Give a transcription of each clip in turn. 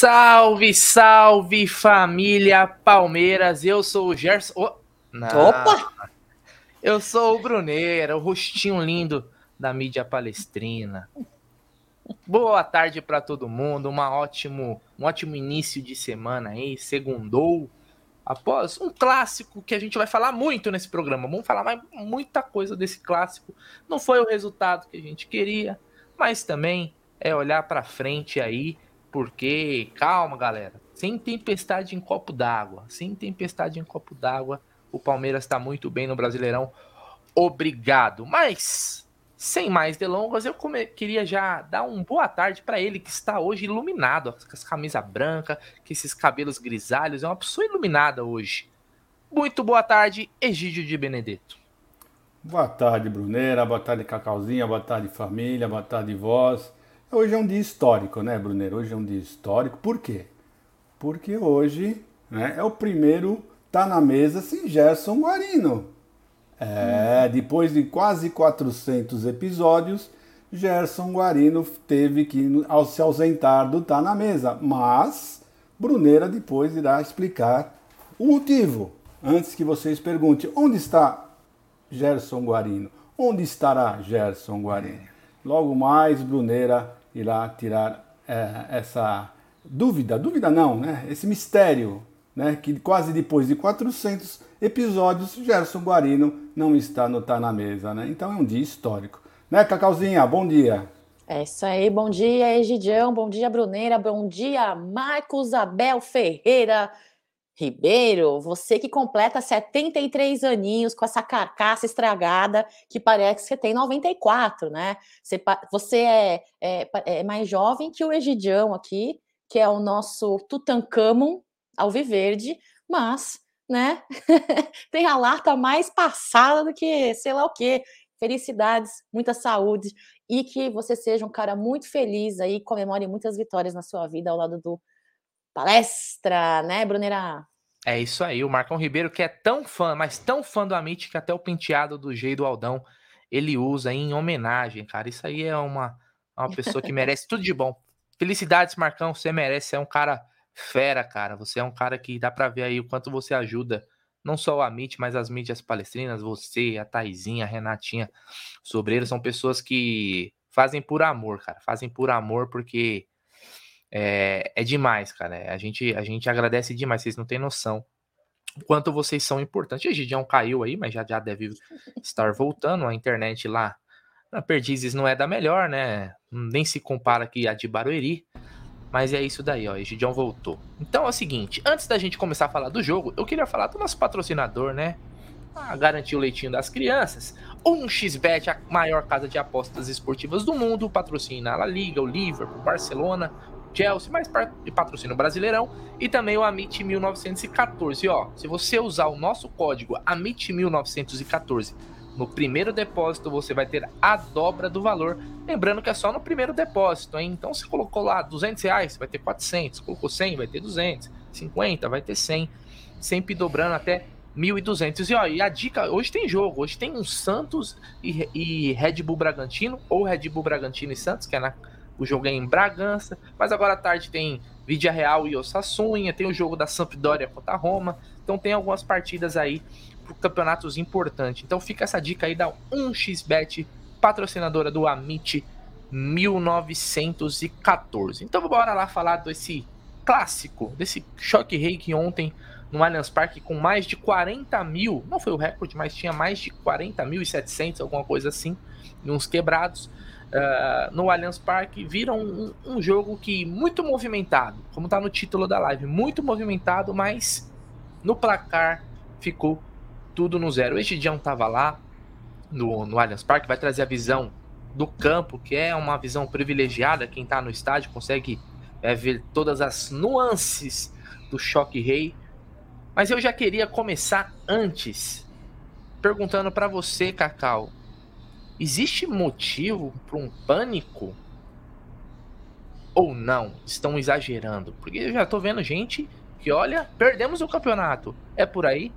Salve, salve família Palmeiras. Eu sou o Gerson. Oh, Opa! Eu sou o Bruneira, o rostinho lindo da mídia palestrina. Boa tarde para todo mundo, uma ótimo, um ótimo início de semana aí, segundou. Após um clássico que a gente vai falar muito nesse programa, vamos falar mais muita coisa desse clássico. Não foi o resultado que a gente queria, mas também é olhar para frente aí porque, calma, galera, sem tempestade em copo d'água, sem tempestade em copo d'água, o Palmeiras está muito bem no Brasileirão. Obrigado. Mas, sem mais delongas, eu queria já dar uma boa tarde para ele que está hoje iluminado, com as camisa branca, com esses cabelos grisalhos, é uma pessoa iluminada hoje. Muito boa tarde, Egídio de Benedetto. Boa tarde, Bruneira, boa tarde, Cacauzinha, boa tarde, família, boa tarde, voz. Hoje é um dia histórico, né, Brunner? Hoje é um dia histórico. Por quê? Porque hoje né, é o primeiro Tá na Mesa sem Gerson Guarino. É, hum. depois de quase 400 episódios, Gerson Guarino teve que se ausentar do Tá na Mesa. Mas Bruneira depois irá explicar o motivo. Antes que vocês perguntem, onde está Gerson Guarino? Onde estará Gerson Guarino? Logo mais, Bruneira irá tirar é, essa dúvida, dúvida não, né? Esse mistério, né? Que quase depois de 400 episódios, Gerson Guarino não está no Tá na Mesa, né? Então é um dia histórico. Né, Cacauzinha? Bom dia. É isso aí, bom dia, Egidião, bom dia, Bruneira, bom dia, Marcos Abel Ferreira, Ribeiro, você que completa 73 aninhos com essa carcaça estragada que parece que tem 94, né? Você, você é, é, é, mais jovem que o Egidião aqui, que é o nosso Tutankhamon alviverde, mas, né, tem a lata mais passada do que sei lá o quê. Felicidades, muita saúde e que você seja um cara muito feliz aí, comemore muitas vitórias na sua vida ao lado do palestra, né, Bruneira? É isso aí, o Marcão Ribeiro que é tão fã, mas tão fã do Amit que até o penteado do G do Aldão ele usa em homenagem, cara. Isso aí é uma, uma pessoa que merece tudo de bom. Felicidades, Marcão, você merece, você é um cara fera, cara. Você é um cara que dá pra ver aí o quanto você ajuda não só o Amit, mas as mídias palestrinas, você, a Taizinha, a Renatinha, Sobreiro, são pessoas que fazem por amor, cara. Fazem por amor porque é, é demais, cara. A gente, a gente agradece demais, vocês não têm noção o quanto vocês são importantes. O Gidião caiu aí, mas já, já deve estar voltando. A internet lá na Perdizes não é da melhor, né? Nem se compara aqui a de Barueri. Mas é isso daí, ó. O Gidião voltou. Então é o seguinte: antes da gente começar a falar do jogo, eu queria falar do nosso patrocinador, né? Ah, garantir o leitinho das crianças. Um xbet a maior casa de apostas esportivas do mundo, patrocina a La Liga, o Liverpool, o Barcelona, Chelsea, mas patrocina o Brasileirão e também o Amit 1914. ó, se você usar o nosso código Amit 1914 no primeiro depósito, você vai ter a dobra do valor. Lembrando que é só no primeiro depósito, hein? Então, se colocou lá 200 reais, vai ter 400. Colocou 100, vai ter 200. 50, vai ter 100. Sempre dobrando até 1.200. E, ó, e a dica, hoje tem jogo. Hoje tem um Santos e, e Red Bull Bragantino, ou Red Bull Bragantino e Santos, que é na o jogo é em Bragança, mas agora à tarde tem Vidia Real e Osassunha, tem o jogo da Sampdoria contra a Roma, então tem algumas partidas aí para campeonatos importantes. Então fica essa dica aí da 1xBet, patrocinadora do Amit 1914. Então bora lá falar desse clássico, desse choque rei que ontem no Allianz Parque com mais de 40 mil, não foi o recorde, mas tinha mais de 40 mil e 700, alguma coisa assim, e uns quebrados uh, no Allianz Parque, viram um, um, jogo que muito movimentado, como está no título da live, muito movimentado, mas no placar ficou tudo no zero. O Egidião estava lá no, no Allianz Parque, vai trazer a visão do campo, que é uma visão privilegiada, quem está no estádio consegue é, ver todas as nuances do choque rei. Mas eu já queria começar antes perguntando para você, Cacau, Existe motivo para um pânico? Ou não? Estão exagerando? Porque eu já tô vendo gente que, olha, perdemos o campeonato. É por aí?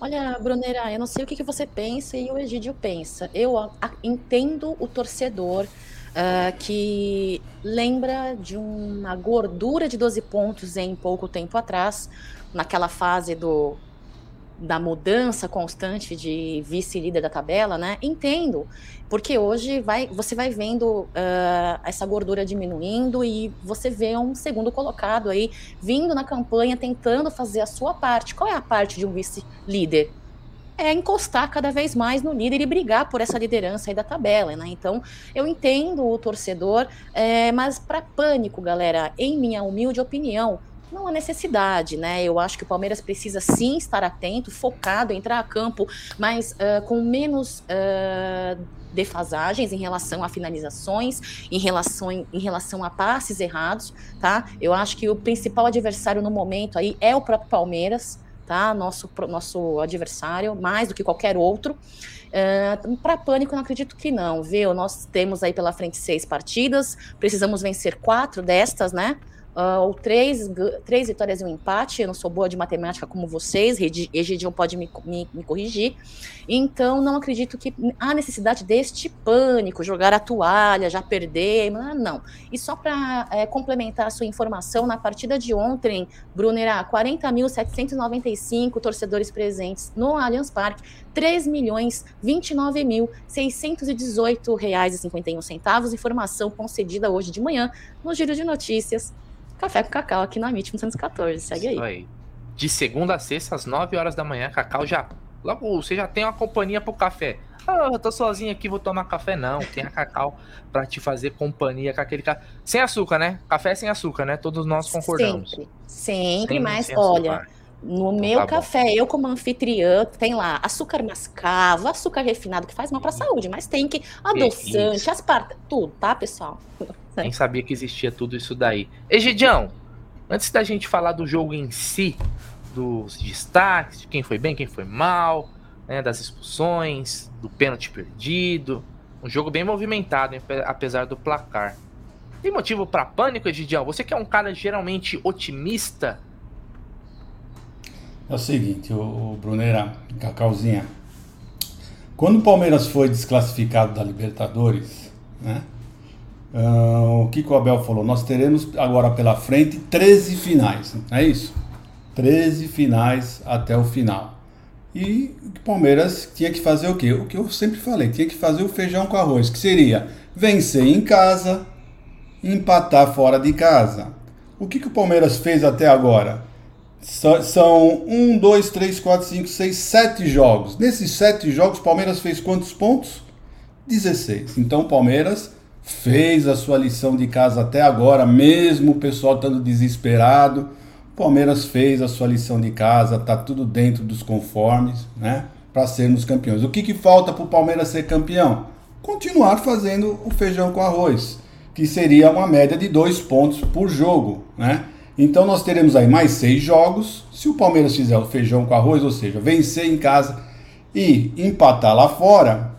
Olha, Brunera, eu não sei o que, que você pensa e o Egídio pensa. Eu a, entendo o torcedor uh, que lembra de uma gordura de 12 pontos em pouco tempo atrás, naquela fase do da mudança constante de vice-líder da tabela, né? Entendo, porque hoje vai, você vai vendo uh, essa gordura diminuindo e você vê um segundo colocado aí vindo na campanha tentando fazer a sua parte. Qual é a parte de um vice-líder? É encostar cada vez mais no líder e brigar por essa liderança aí da tabela, né? Então, eu entendo o torcedor, é, mas para pânico, galera, em minha humilde opinião, não há necessidade, né? Eu acho que o Palmeiras precisa sim estar atento, focado, entrar a campo, mas uh, com menos uh, defasagens em relação a finalizações, em relação, em relação a passes errados, tá? Eu acho que o principal adversário no momento aí é o próprio Palmeiras, tá? Nosso, nosso adversário, mais do que qualquer outro. Uh, para pânico, não acredito que não, viu? Nós temos aí pela frente seis partidas, precisamos vencer quatro destas, né? Uh, ou três, três vitórias e um empate. Eu não sou boa de matemática como vocês, Egidion pode me, me, me, corrigir. Então, não acredito que há necessidade deste pânico, jogar a toalha, já perder. Não. E só para é, complementar a sua informação, na partida de ontem, Brunerá, 40.795 torcedores presentes no Allianz Parque, 3 milhões 29 mil 618 reais e 51 centavos. Informação concedida hoje de manhã no Giro de Notícias Café com Cacau aqui na MIT 1914. Segue aí. aí. De segunda a sexta, às 9 horas da manhã, Cacau já. Logo, você já tem uma companhia pro café. Ah, eu tô sozinho aqui, vou tomar café. Não, tem a Cacau pra te fazer companhia com aquele café. Sem açúcar, né? Café sem açúcar, né? Todos nós concordamos. Sempre, sempre, mas olha. No então, meu tá café, bom. eu como anfitriã, tem lá açúcar mascavo, açúcar refinado, que faz mal pra saúde, mas tem que adoçante, aspartame, tudo, tá, pessoal? Nem sabia que existia tudo isso daí. Egidião, antes da gente falar do jogo em si, dos destaques, de quem foi bem, quem foi mal, né, das expulsões, do pênalti perdido, um jogo bem movimentado, hein, apesar do placar. Tem motivo para pânico, Egidião? Você que é um cara geralmente otimista? É o seguinte, o, o Bruneira, Cacauzinha, quando o Palmeiras foi desclassificado da Libertadores, né? Uh, o que o Abel falou? Nós teremos agora pela frente 13 finais, é isso? 13 finais até o final. E o Palmeiras tinha que fazer o quê? O que eu sempre falei, tinha que fazer o feijão com arroz, que seria vencer em casa, empatar fora de casa. O que, que o Palmeiras fez até agora? São 1, 2, 3, 4, 5, 6, 7 jogos. Nesses 7 jogos, o Palmeiras fez quantos pontos? 16. Então o Palmeiras fez a sua lição de casa até agora, mesmo o pessoal estando desesperado. O Palmeiras fez a sua lição de casa, tá tudo dentro dos conformes, né? Para sermos campeões. O que, que falta para o Palmeiras ser campeão? Continuar fazendo o feijão com arroz, que seria uma média de dois pontos por jogo, né? Então nós teremos aí mais seis jogos. Se o Palmeiras fizer o feijão com arroz, ou seja, vencer em casa e empatar lá fora,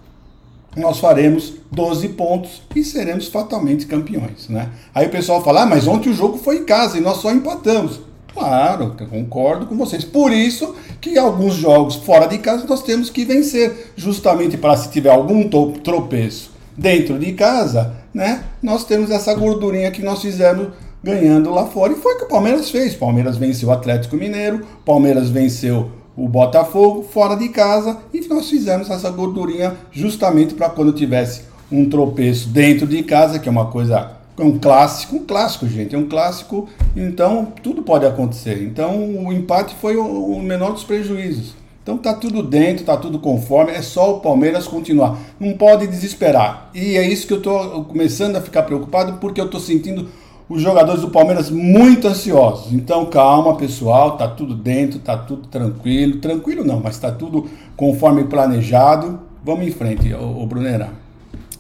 nós faremos 12 pontos e seremos fatalmente campeões, né? Aí o pessoal fala, ah, mas ontem o jogo foi em casa e nós só empatamos. Claro, concordo com vocês. Por isso que alguns jogos fora de casa nós temos que vencer, justamente para se tiver algum tropeço dentro de casa, né? Nós temos essa gordurinha que nós fizemos ganhando lá fora e foi o que o Palmeiras fez. Palmeiras venceu o Atlético Mineiro, Palmeiras venceu o Botafogo fora de casa e nós fizemos essa gordurinha justamente para quando tivesse um tropeço dentro de casa, que é uma coisa, é um clássico, um clássico, gente, é um clássico, então tudo pode acontecer. Então o empate foi o, menor dos prejuízos. Então tá tudo dentro, tá tudo conforme, é só o Palmeiras continuar. Não pode desesperar. E é isso que eu tô começando a ficar preocupado porque eu tô sentindo os jogadores do Palmeiras muito ansiosos. Então calma, pessoal, tá tudo dentro, tá tudo tranquilo. Tranquilo não, mas tá tudo conforme planejado. Vamos em frente, o, o Brunera.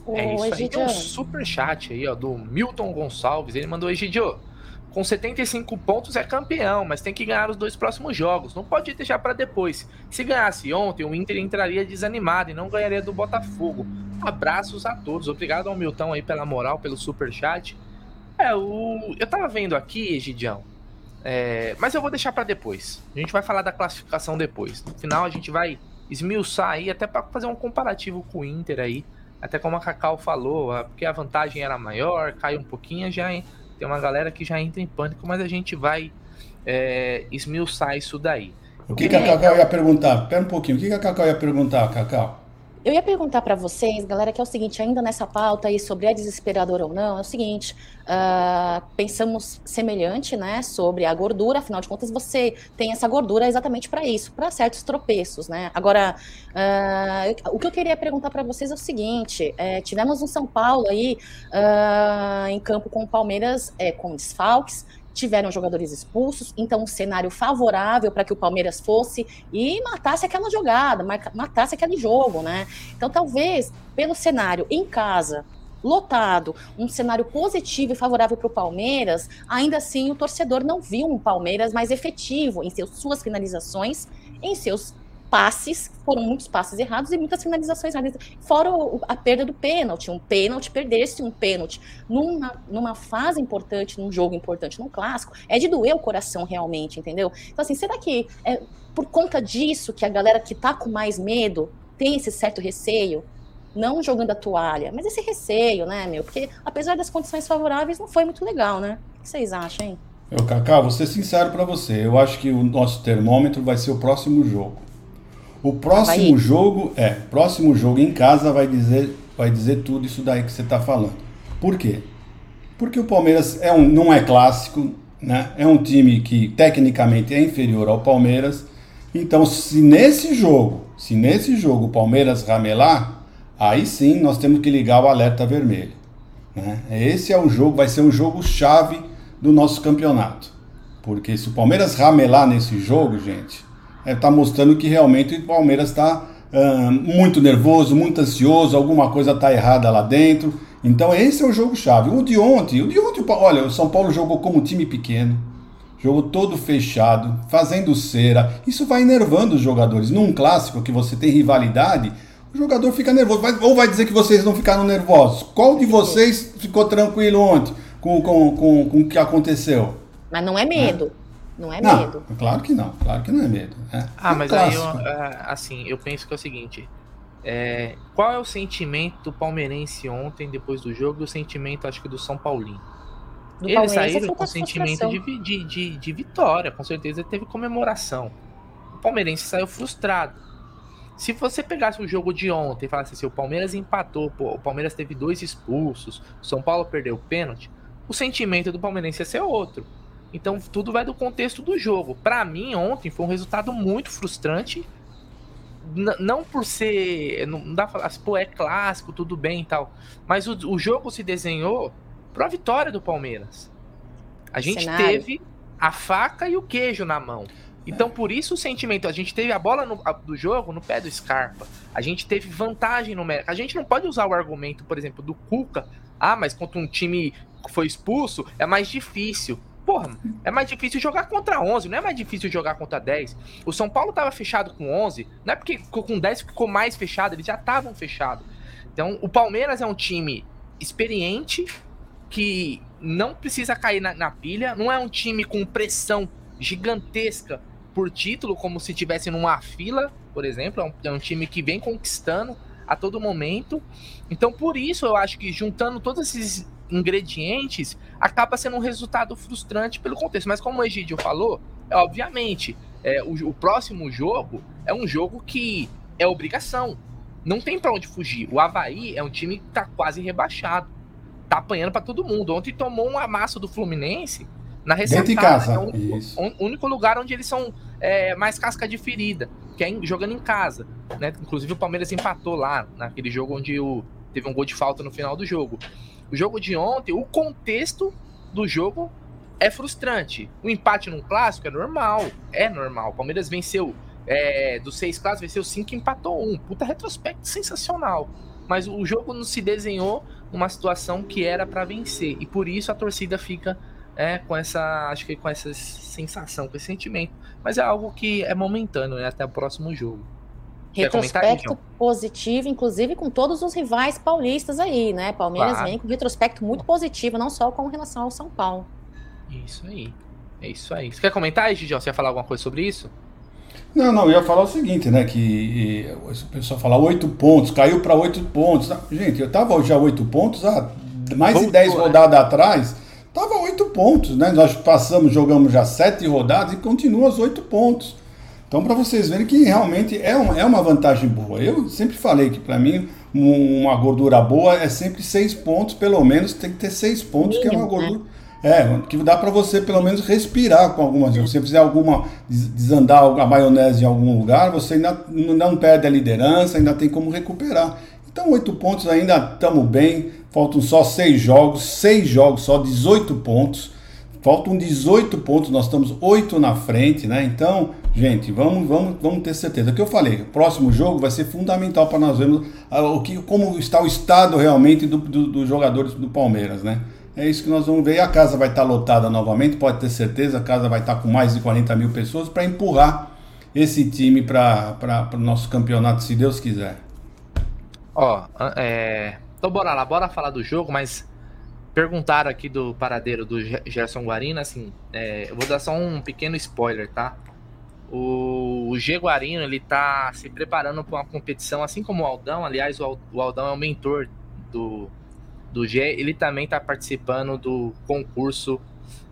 É isso aí. Tem um super chat aí, ó, do Milton Gonçalves. Ele mandou, Egidio, com 75 pontos é campeão, mas tem que ganhar os dois próximos jogos. Não pode deixar para depois. Se ganhasse ontem, o Inter entraria desanimado e não ganharia do Botafogo. Abraços a todos. Obrigado ao Milton aí pela moral, pelo super chat. É, o... eu tava vendo aqui, Egidião, é... mas eu vou deixar para depois. A gente vai falar da classificação depois. No final a gente vai esmiuçar aí, até para fazer um comparativo com o Inter aí, até como a Cacau falou, porque a vantagem era maior, cai um pouquinho, já tem uma galera que já entra em pânico, mas a gente vai é, esmiuçar isso daí. O que, que a Cacau ia perguntar? Pera um pouquinho, o que, que a Cacau ia perguntar, Cacau? Eu ia perguntar para vocês, galera, que é o seguinte, ainda nessa pauta aí sobre é desesperador ou não, é o seguinte, uh, pensamos semelhante, né, sobre a gordura, afinal de contas você tem essa gordura exatamente para isso, para certos tropeços, né. Agora, uh, o que eu queria perguntar para vocês é o seguinte, é, tivemos um São Paulo aí uh, em campo com o Palmeiras é, com desfalques, tiveram jogadores expulsos, então um cenário favorável para que o Palmeiras fosse e matasse aquela jogada, matasse aquele jogo, né? Então talvez pelo cenário em casa, lotado, um cenário positivo e favorável para o Palmeiras, ainda assim o torcedor não viu um Palmeiras mais efetivo em seus, suas finalizações, em seus passes, foram muitos passes errados e muitas finalizações erradas. Fora a perda do pênalti, um pênalti, perder-se um pênalti numa, numa fase importante, num jogo importante, num clássico, é de doer o coração realmente, entendeu? Então, assim, será que é por conta disso que a galera que tá com mais medo tem esse certo receio? Não jogando a toalha, mas esse receio, né, meu? Porque apesar das condições favoráveis, não foi muito legal, né? O que vocês acham, hein? Eu, Cacá, vou ser sincero para você. Eu acho que o nosso termômetro vai ser o próximo jogo. O próximo vai jogo, é, próximo jogo em casa vai dizer, vai dizer tudo isso daí que você está falando. Por quê? Porque o Palmeiras é um, não é clássico, né? É um time que tecnicamente é inferior ao Palmeiras. Então, se nesse jogo, se nesse jogo o Palmeiras ramelar, aí sim nós temos que ligar o alerta vermelho. Né? Esse é o jogo, vai ser um jogo chave do nosso campeonato. Porque se o Palmeiras ramelar nesse jogo, gente, está é, tá mostrando que realmente o Palmeiras está uh, muito nervoso, muito ansioso, alguma coisa está errada lá dentro. Então esse é o jogo-chave. O de ontem, o de ontem, olha, o São Paulo jogou como time pequeno, jogou todo fechado, fazendo cera. Isso vai enervando os jogadores. Num clássico que você tem rivalidade, o jogador fica nervoso. Vai, ou vai dizer que vocês não ficaram nervosos. Qual de vocês ficou tranquilo ontem com, com, com, com o que aconteceu? Mas não é medo. É. Não é não, medo. Claro que não, claro que não é medo. É, ah, é mas clássico. aí, eu, é, assim, eu penso que é o seguinte: é, qual é o sentimento do palmeirense ontem, depois do jogo, e o sentimento, acho que, do São Paulino? Do Eles saíram com sentimento de, de, de, de, vitória, com certeza teve comemoração. O palmeirense saiu frustrado. Se você pegasse o jogo de ontem e falasse assim, o Palmeiras empatou, pô, o Palmeiras teve dois expulsos, o São Paulo perdeu o pênalti, o sentimento do palmeirense ia ser outro. Então tudo vai do contexto do jogo. Para mim, ontem foi um resultado muito frustrante. N não por ser. Não dá pra falar assim, pô, é clássico, tudo bem e tal. Mas o, o jogo se desenhou pra vitória do Palmeiras. A gente Cenário. teve a faca e o queijo na mão. Então, por isso o sentimento. A gente teve a bola no, a, do jogo no pé do Scarpa. A gente teve vantagem numérica. A gente não pode usar o argumento, por exemplo, do Cuca. Ah, mas contra um time que foi expulso é mais difícil. Porra, é mais difícil jogar contra 11, não é mais difícil jogar contra 10. O São Paulo tava fechado com 11, não é porque ficou com 10 ficou mais fechado, eles já estavam fechados. Então, o Palmeiras é um time experiente que não precisa cair na, na pilha, não é um time com pressão gigantesca por título, como se tivesse numa fila, por exemplo. É um, é um, time que vem conquistando a todo momento. Então, por isso, eu acho que juntando todos esses ingredientes, acaba sendo um resultado frustrante pelo contexto. Mas como o Egidio falou, é, obviamente, é, o, o, próximo jogo é um jogo que é obrigação. Não tem para onde fugir. O Havaí é um time que tá quase rebaixado. Tá apanhando para todo mundo. Ontem tomou um amasso do Fluminense na Dentro de casa. É o único lugar onde eles são é, mais casca de ferida, que é em, jogando em casa. Né? Inclusive o Palmeiras empatou lá, naquele jogo onde o, teve um gol de falta no final do jogo. O jogo de ontem, o contexto do jogo é frustrante. O empate num clássico é normal. É normal. O Palmeiras venceu é, dos seis clássicos, venceu cinco e empatou um. Puta retrospecto sensacional. Mas o jogo não se desenhou numa situação que era para vencer. E por isso a torcida fica é, com essa, acho que com essa sensação, com esse sentimento. Mas é algo que é momentâneo, né, até o próximo jogo. Retrospecto positivo, inclusive com todos os rivais paulistas aí, né? Palmeiras claro. vem com retrospecto muito positivo, não só com relação ao São Paulo. Isso aí. É isso aí. Você quer comentar, Gigião? Você ia falar alguma coisa sobre isso? Não, não, eu ia falar o seguinte, né? Que o pessoal fala oito pontos, caiu para oito pontos. Gente, eu tava já oito pontos há mais Voltou, de dez né? rodadas atrás. Tava oito pontos, né? Nós passamos, jogamos já sete rodadas e continua os oito pontos. Então, para vocês verem que realmente é, um, é uma vantagem boa. Eu sempre falei que para mim uma gordura boa é sempre seis pontos, pelo menos tem que ter seis pontos, que é uma né? gordura. É, que dá para você pelo menos respirar com algumas. Se você fizer alguma. desandar a maionese em algum lugar, você ainda não perde a liderança, ainda tem como recuperar. Então, oito pontos ainda estamos bem. Faltam só seis jogos, seis jogos, só 18 pontos. Faltam 18 pontos, nós estamos oito na frente, né? Então, gente, vamos, vamos, vamos ter certeza. O que eu falei, o próximo jogo vai ser fundamental para nós vermos o que, como está o estado realmente dos do, do jogadores do Palmeiras, né? É isso que nós vamos ver. E a casa vai estar lotada novamente, pode ter certeza. A casa vai estar com mais de 40 mil pessoas para empurrar esse time para o nosso campeonato, se Deus quiser. Ó, é... então bora lá, bora falar do jogo, mas perguntaram aqui do paradeiro do Gerson Guarino, assim, é... eu vou dar só um pequeno spoiler, tá? O, o G Guarino, ele tá se preparando para uma competição, assim como o Aldão, aliás, o Aldão é o mentor do, do G, ele também está participando do concurso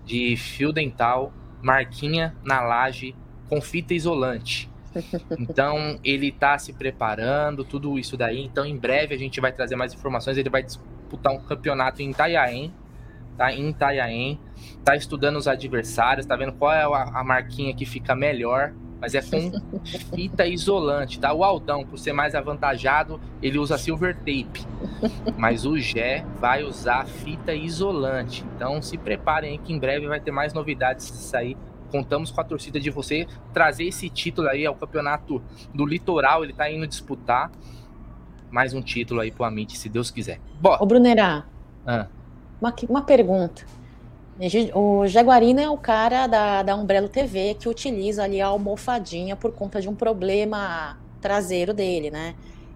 de fio dental, marquinha na laje com fita isolante. Então ele está se preparando, tudo isso daí. Então em breve a gente vai trazer mais informações. Ele vai disputar um campeonato em Itanhaém, tá? Em Itanhaém, tá estudando os adversários, tá vendo qual é a, a marquinha que fica melhor mas é com fita isolante, tá? O Aldão, por ser mais avantajado, ele usa silver tape, mas o Gé vai usar fita isolante. Então se preparem aí que em breve vai ter mais novidades disso aí. Contamos com a torcida de você trazer esse título aí ao campeonato do Litoral, ele tá indo disputar mais um título aí pro Amit, se Deus quiser. Bora. Ô Brunerá, ah. Uma, uma pergunta. O Jaguarina é o cara da, da Umbrella TV que utiliza ali a almofadinha por conta de um problema traseiro dele, né?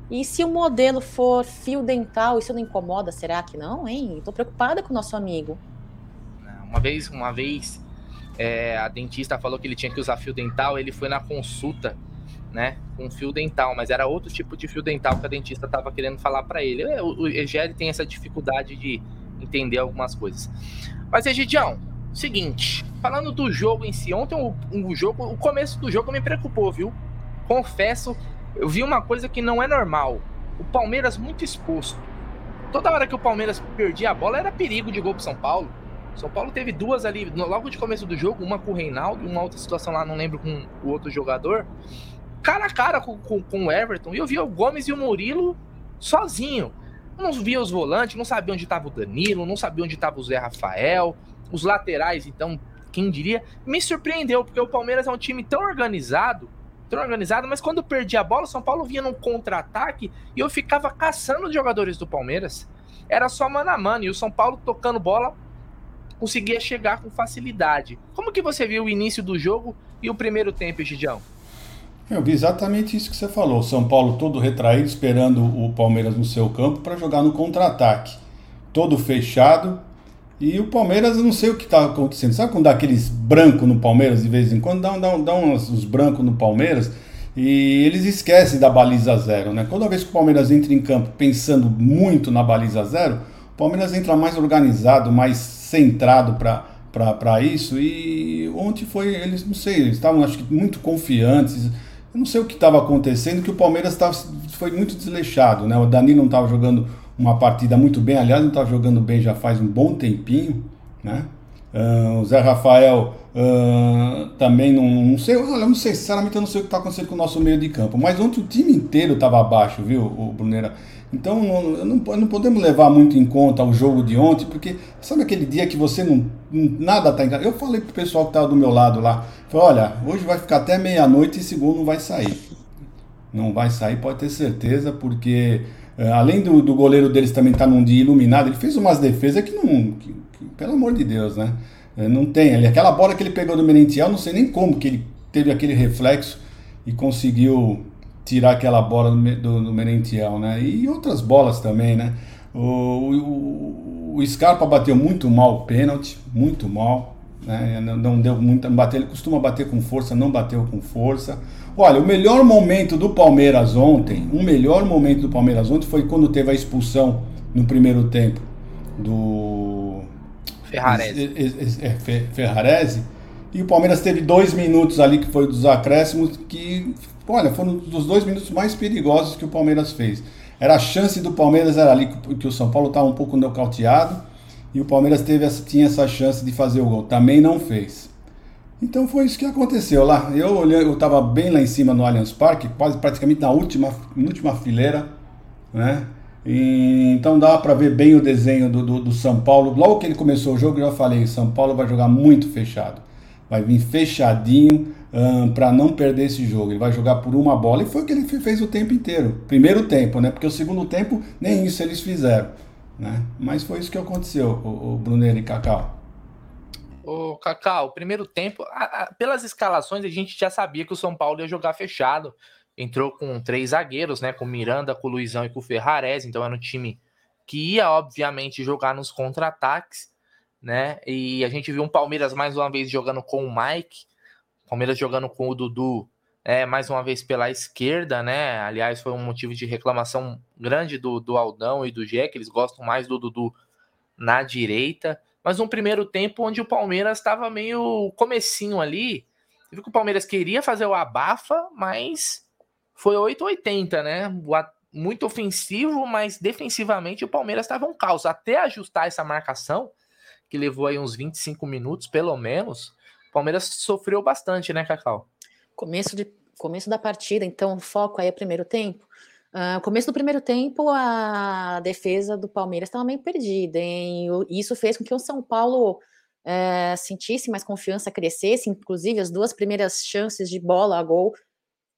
E se o modelo for fio dental, isso não incomoda? Será que não, hein? Tô preocupada com o nosso amigo. Uma vez, uma vez, é, a dentista falou que ele tinha que usar fio dental, ele foi na consulta, né, com fio dental, mas era outro tipo de fio dental que a dentista estava querendo falar para ele. É, o, o tem essa dificuldade de entender algumas coisas. Mas, Egidião, seguinte, falando do jogo em si, ontem o, o, jogo, o começo do jogo me preocupou, viu? Confesso, eu vi uma coisa que não é normal. O Palmeiras muito exposto. Toda hora que o Palmeiras perdia a bola era perigo de gol pro São Paulo. São Paulo teve duas ali, logo de começo do jogo, uma com o Reinaldo, uma outra situação lá, não lembro com o outro jogador. Cara a cara com, com, com o Everton. E eu vi o Gomes e o Murilo sozinho não via os volantes, não sabia onde estava o Danilo, não sabia onde estava o Zé Rafael, os laterais, então, quem diria? Me surpreendeu, porque o Palmeiras é um time tão organizado, tão organizado, mas quando perdia a bola, o São Paulo vinha num contra-ataque e eu ficava caçando os jogadores do Palmeiras. Era só mano a mano, e o São Paulo tocando bola conseguia chegar com facilidade. Como que você viu o início do jogo e o primeiro tempo, Gidião? Eu vi exatamente isso que você falou. São Paulo todo retraído, esperando o Palmeiras no seu campo para jogar no contra-ataque. Todo fechado. E o Palmeiras, eu não sei o que está acontecendo. Sabe quando dá aqueles brancos no Palmeiras de vez em quando? Dá, dá, dá uns, uns brancos no Palmeiras e eles esquecem da baliza zero, né? Toda vez que o Palmeiras entra em campo pensando muito na baliza zero, o Palmeiras entra mais organizado, mais centrado para isso. E ontem foi, eles, não sei, eles estavam acho que muito confiantes eu não sei o que estava acontecendo, que o Palmeiras tava, foi muito desleixado, né? O Danilo não estava jogando uma partida muito bem, aliás, não estava jogando bem já faz um bom tempinho, né? Uh, o Zé Rafael uh, também não, não sei, olha, não sei, sinceramente eu não sei o que está acontecendo com o nosso meio de campo, mas ontem o time inteiro estava abaixo, viu, o Brunera? Então não, não, não, podemos levar muito em conta o jogo de ontem, porque sabe aquele dia que você não. nada está enganado. Eu falei pro pessoal que estava do meu lado lá, falei, olha, hoje vai ficar até meia-noite e segundo não vai sair. Não vai sair, pode ter certeza, porque uh, além do, do, goleiro deles também estar tá num dia iluminado, ele fez umas defesas que não. Que, que, pelo amor de Deus, né? Uh, não tem. Aquela bola que ele pegou do Merentiel, não sei nem como que ele teve aquele reflexo e conseguiu tirar aquela bola do, do, do Merentiel, né? E outras bolas também, né? O, o, o Scarpa bateu muito mal o pênalti, muito mal. né? não, não deu muita bater. Ele costuma bater com força, não bateu com força. Olha, o melhor momento do Palmeiras ontem, o melhor momento do Palmeiras ontem foi quando teve a expulsão no primeiro tempo do Ferrarese. É, Ferrarese. E o Palmeiras teve dois minutos ali que foi dos acréscimos que, olha, foram dos dois minutos mais perigosos que o Palmeiras fez. Era a chance do Palmeiras era ali que o São Paulo estava um pouco nocauteado e o Palmeiras teve essa, tinha essa chance de fazer o gol. Também não fez. Então foi isso que aconteceu lá. Eu olhei, eu estava bem lá em cima no Allianz Parque, quase praticamente na última, na última fileira, né? Então dá para ver bem o desenho do, do, do, São Paulo. Logo que ele começou o jogo, eu já falei: São Paulo vai jogar muito fechado. Vai vir fechadinho um, para não perder esse jogo. Ele vai jogar por uma bola. E foi o que ele fez o tempo inteiro. Primeiro tempo, né? Porque o segundo tempo, nem isso eles fizeram. Né? Mas foi isso que aconteceu, o, o Brunner e Cacau. Ô, Cacau, primeiro tempo, a, a, pelas escalações, a gente já sabia que o São Paulo ia jogar fechado. Entrou com três zagueiros, né? Com Miranda, com Luizão e com Ferrarese. Então era um time que ia, obviamente, jogar nos contra-ataques, né? E a gente viu um Palmeiras mais uma vez jogando com o Mike, Palmeiras jogando com o Dudu é, mais uma vez pela esquerda, né? Aliás, foi um motivo de reclamação grande do, do Aldão e do Gé, que eles gostam mais do Dudu na direita. Mas um primeiro tempo onde o Palmeiras estava meio comecinho ali. Viu que o Palmeiras queria fazer o abafa, mas foi 880, né? Muito ofensivo, mas defensivamente o Palmeiras estava um caos. Até ajustar essa marcação, que levou aí uns 25 minutos, pelo menos, o Palmeiras sofreu bastante, né, Cacau? Começo de começo da partida, então foco aí é primeiro tempo. Uh, começo do primeiro tempo, a defesa do Palmeiras estava meio perdida, hein? E isso fez com que o São Paulo é, sentisse mais confiança, crescesse. Inclusive, as duas primeiras chances de bola a gol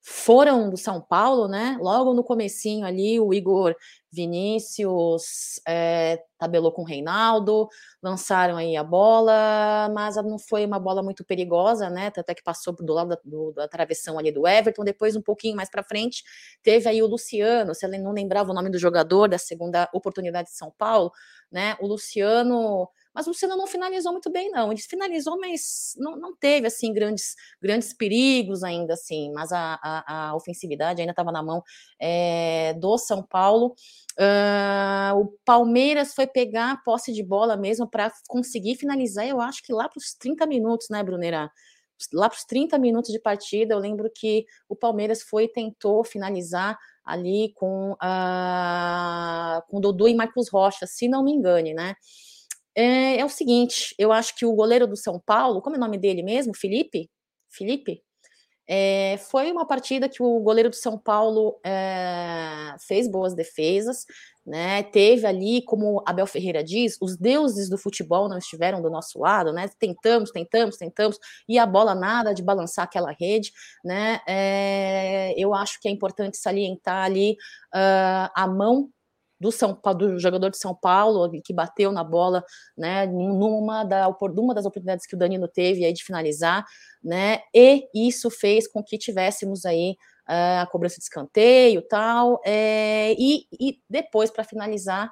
foram do São Paulo, né? Logo no comecinho ali, o Igor Vinícius é, tabelou com o Reinaldo, lançaram aí a bola, mas não foi uma bola muito perigosa, né? Até que passou do lado da, do, da travessão ali do Everton. Depois, um pouquinho mais para frente, teve aí o Luciano. Se ele não lembrava o nome do jogador da segunda oportunidade de São Paulo, né? O Luciano mas o Luciano não finalizou muito bem, não. Ele finalizou, mas não, não teve assim grandes, grandes perigos ainda assim. Mas a, a, a ofensividade ainda estava na mão é, do São Paulo. Uh, o Palmeiras foi pegar a posse de bola mesmo para conseguir finalizar, eu acho que lá para os 30 minutos, né, Brunera? Lá para os 30 minutos de partida, eu lembro que o Palmeiras foi tentou finalizar ali com, uh, com Dodô e Marcos Rocha, se não me engane, né? É, é, o seguinte, eu acho que o goleiro do São Paulo, como é o nome dele mesmo? Felipe? Felipe? É, foi uma partida que o goleiro do São Paulo é, fez boas defesas, né? Teve ali, como Abel Ferreira diz, os deuses do futebol não estiveram do nosso lado, né? Tentamos, tentamos, tentamos, e a bola nada de balançar aquela rede, né? É, eu acho que é importante salientar ali uh, a mão do São do jogador de São Paulo que bateu na bola, né, numa da uma das oportunidades que o Danilo teve aí de finalizar, né, e isso fez com que tivéssemos aí uh, a cobrança de escanteio, tal, é, e, e depois para finalizar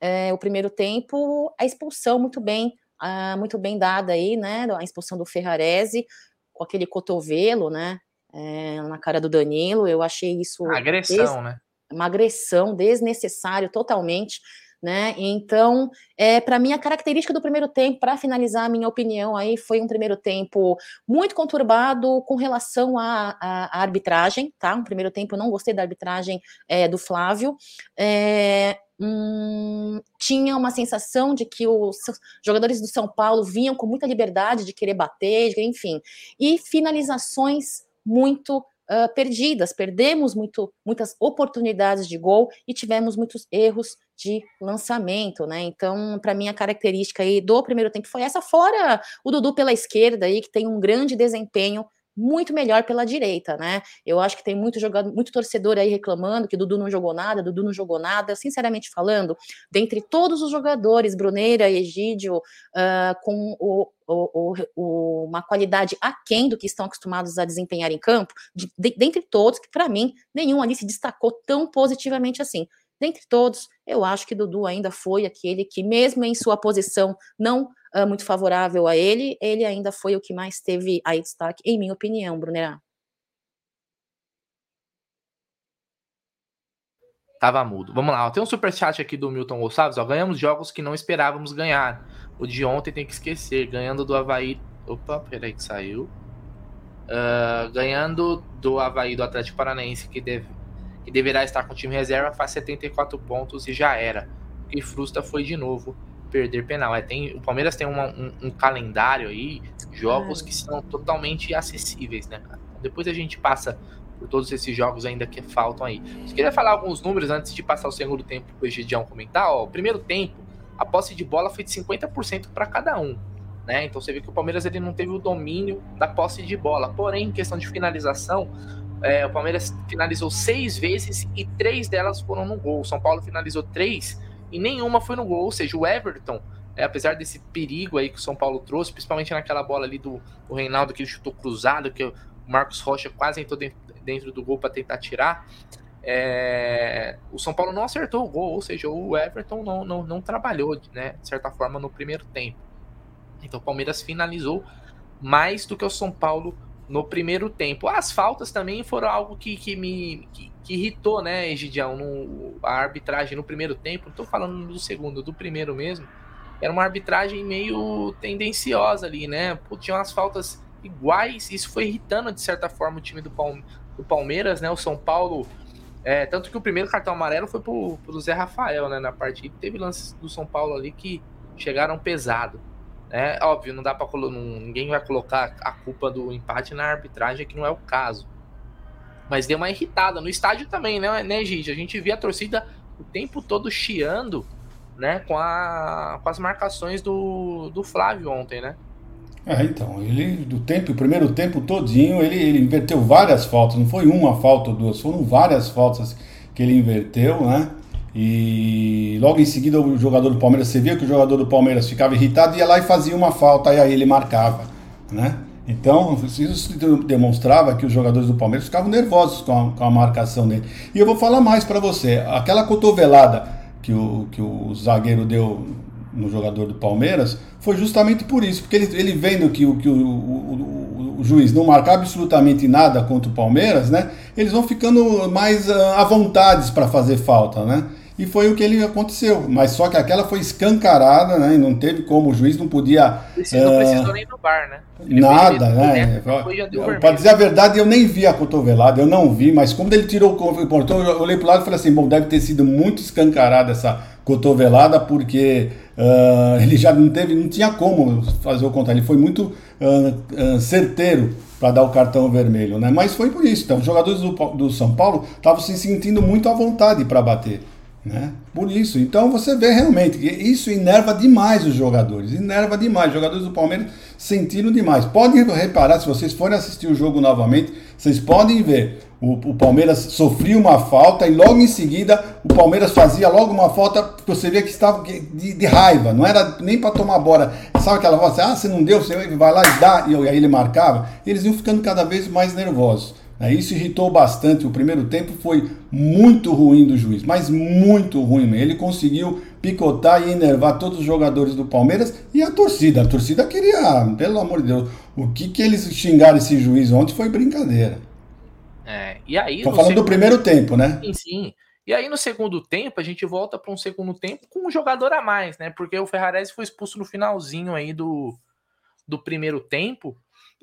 é, o primeiro tempo, a expulsão muito bem, uh, muito bem dada aí, né, a expulsão do Ferrarese com aquele cotovelo, né, é, na cara do Danilo, eu achei isso agressão, né? Uma agressão desnecessária totalmente. Né? Então, é, para mim, a característica do primeiro tempo, para finalizar a minha opinião, aí foi um primeiro tempo muito conturbado com relação à, arbitragem, tá? Um primeiro tempo eu não gostei da arbitragem é, do Flávio. É, hum, tinha uma sensação de que os jogadores do São Paulo vinham com muita liberdade de querer bater, enfim, e finalizações muito uh, perdidas, perdemos muito, muitas oportunidades de gol e tivemos muitos erros de lançamento, né? Então, para mim, a característica aí do primeiro tempo foi essa, fora o Dudu pela esquerda aí, que tem um grande desempenho muito melhor pela direita, né? Eu acho que tem muito jogador, muito torcedor aí reclamando que Dudu não jogou nada, Dudu não jogou nada. Sinceramente falando, dentre todos os jogadores, Bruneira, Egídio, uh, com o, o, o, uma qualidade aquém do que estão acostumados a desempenhar em campo, de, de, dentre todos, que para mim nenhum ali se destacou tão positivamente assim. Dentre todos, eu acho que Dudu ainda foi aquele que, mesmo em sua posição não uh, muito favorável a ele, ele ainda foi o que mais teve aí destaque, em minha opinião, Brunerá. Tava mudo. Vamos lá, ó. tem um superchat aqui do Milton Gonçalves. Ó. Ganhamos jogos que não esperávamos ganhar. O de ontem tem que esquecer. Ganhando do Havaí. Opa, peraí que saiu. Uh, ganhando do Havaí do Atlético Paranaense, que, deve, que deverá estar com o time reserva, faz 74 pontos e já era. O que frustra foi de novo perder penal. É, tem, o Palmeiras tem uma, um, um, calendário aí, jogos que são totalmente acessíveis, né, cara? Depois a gente passa por todos esses jogos ainda que faltam aí. Eu queria falar alguns números antes de passar o segundo tempo para o Egidião comentar. Ó, o primeiro tempo, a posse de bola foi de 50% para cada um. Né? Então você vê que o Palmeiras ele não teve o domínio da posse de bola. Porém, em questão de finalização, é, o Palmeiras finalizou seis vezes e três delas foram no gol. O São Paulo finalizou três e nenhuma foi no gol. Ou seja, o Everton, é, apesar desse perigo aí que o São Paulo trouxe, principalmente naquela bola ali do, do Reinaldo que ele chutou cruzado, que o Marcos Rocha quase entrou dentro, dentro do gol para tentar tirar. É, o São Paulo não acertou o gol, ou seja, o Everton não, não, não trabalhou, né, de certa forma, no primeiro tempo. Então o Palmeiras finalizou mais do que o São Paulo no primeiro tempo. As faltas também foram algo que, que me que, que irritou, né, Egidião, no, a arbitragem no primeiro tempo. Não estou falando do segundo, do primeiro mesmo. Era uma arbitragem meio tendenciosa ali, né? Pô, tinha umas faltas iguais. Isso foi irritando, de certa forma, o time do, Palme do Palmeiras, né? O São Paulo. É, tanto que o primeiro cartão amarelo foi pro, pro Zé Rafael, né? Na partida. Teve lances do São Paulo ali que chegaram pesado. É óbvio, não dá para ninguém vai colocar a culpa do empate na arbitragem, que não é o caso. Mas deu uma irritada no estádio também, né, né, Gigi? A gente via a torcida o tempo todo chiando, né, com, a, com as marcações do, do Flávio ontem, né? É, então, ele do tempo, o primeiro tempo todinho, ele, ele inverteu várias faltas, não foi uma falta ou duas, foram várias faltas que ele inverteu, né? E logo em seguida o jogador do Palmeiras, você via que o jogador do Palmeiras ficava irritado, ia lá e fazia uma falta, e aí ele marcava, né? Então, isso demonstrava que os jogadores do Palmeiras ficavam nervosos com a, com a marcação dele. E eu vou falar mais para você, aquela cotovelada que o, que o zagueiro deu no jogador do Palmeiras foi justamente por isso, porque ele, ele vendo que, o, o, o, o, juiz não marca absolutamente nada contra o Palmeiras, né? Eles vão ficando mais uh, à vontade para fazer falta, né? E foi o que ele aconteceu. Mas só que aquela foi escancarada, né? E não teve como, o juiz não podia. Precisou, uh, precisou nem no bar, né? Ele nada, né? Para dizer a verdade, eu nem vi a cotovelada, eu não vi, mas como ele tirou o portão, eu olhei pro lado e falei assim: bom, deve ter sido muito escancarada essa cotovelada, porque uh, ele já não teve, não tinha como fazer o contrário. Ele foi muito uh, certeiro para dar o cartão vermelho, né? Mas foi por isso. Então, os jogadores do, do São Paulo estavam se sentindo muito à vontade para bater. Né? Por isso, então você vê realmente que isso enerva demais os jogadores, enerva demais. Os jogadores do Palmeiras sentiram demais. Podem reparar, se vocês forem assistir o jogo novamente, vocês podem ver. O, o, Palmeiras sofria uma falta e logo em seguida o Palmeiras fazia logo uma falta você vê que estava de, de raiva, não era nem para tomar bola. Sabe aquela voz, ah, você não deu, você vai lá e dá, e aí ele marcava. Eles iam ficando cada vez mais nervosos. Né? Isso irritou bastante. O primeiro tempo foi muito ruim do juiz, mas muito ruim. Ele conseguiu picotar e enervar todos os jogadores do Palmeiras e a torcida. A torcida queria, pelo amor de Deus, o que, que eles xingaram esse juiz ontem foi brincadeira. É, e aí. Estão falando segundo... do primeiro tempo, né? Sim, sim. E aí, no segundo tempo, a gente volta para um segundo tempo com um jogador a mais, né? Porque o Ferrarese foi expulso no finalzinho aí do, do primeiro tempo.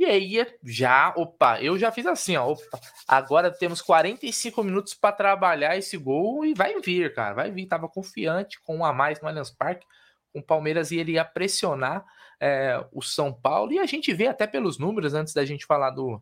E aí já, opa, eu já fiz assim, ó, opa, agora temos 45 minutos para trabalhar esse gol e vai vir, cara, vai vir. Tava confiante com um a mais no Allianz Parque, com o Palmeiras e ele ia pressionar é, o São Paulo. E a gente vê até pelos números, antes da gente falar do,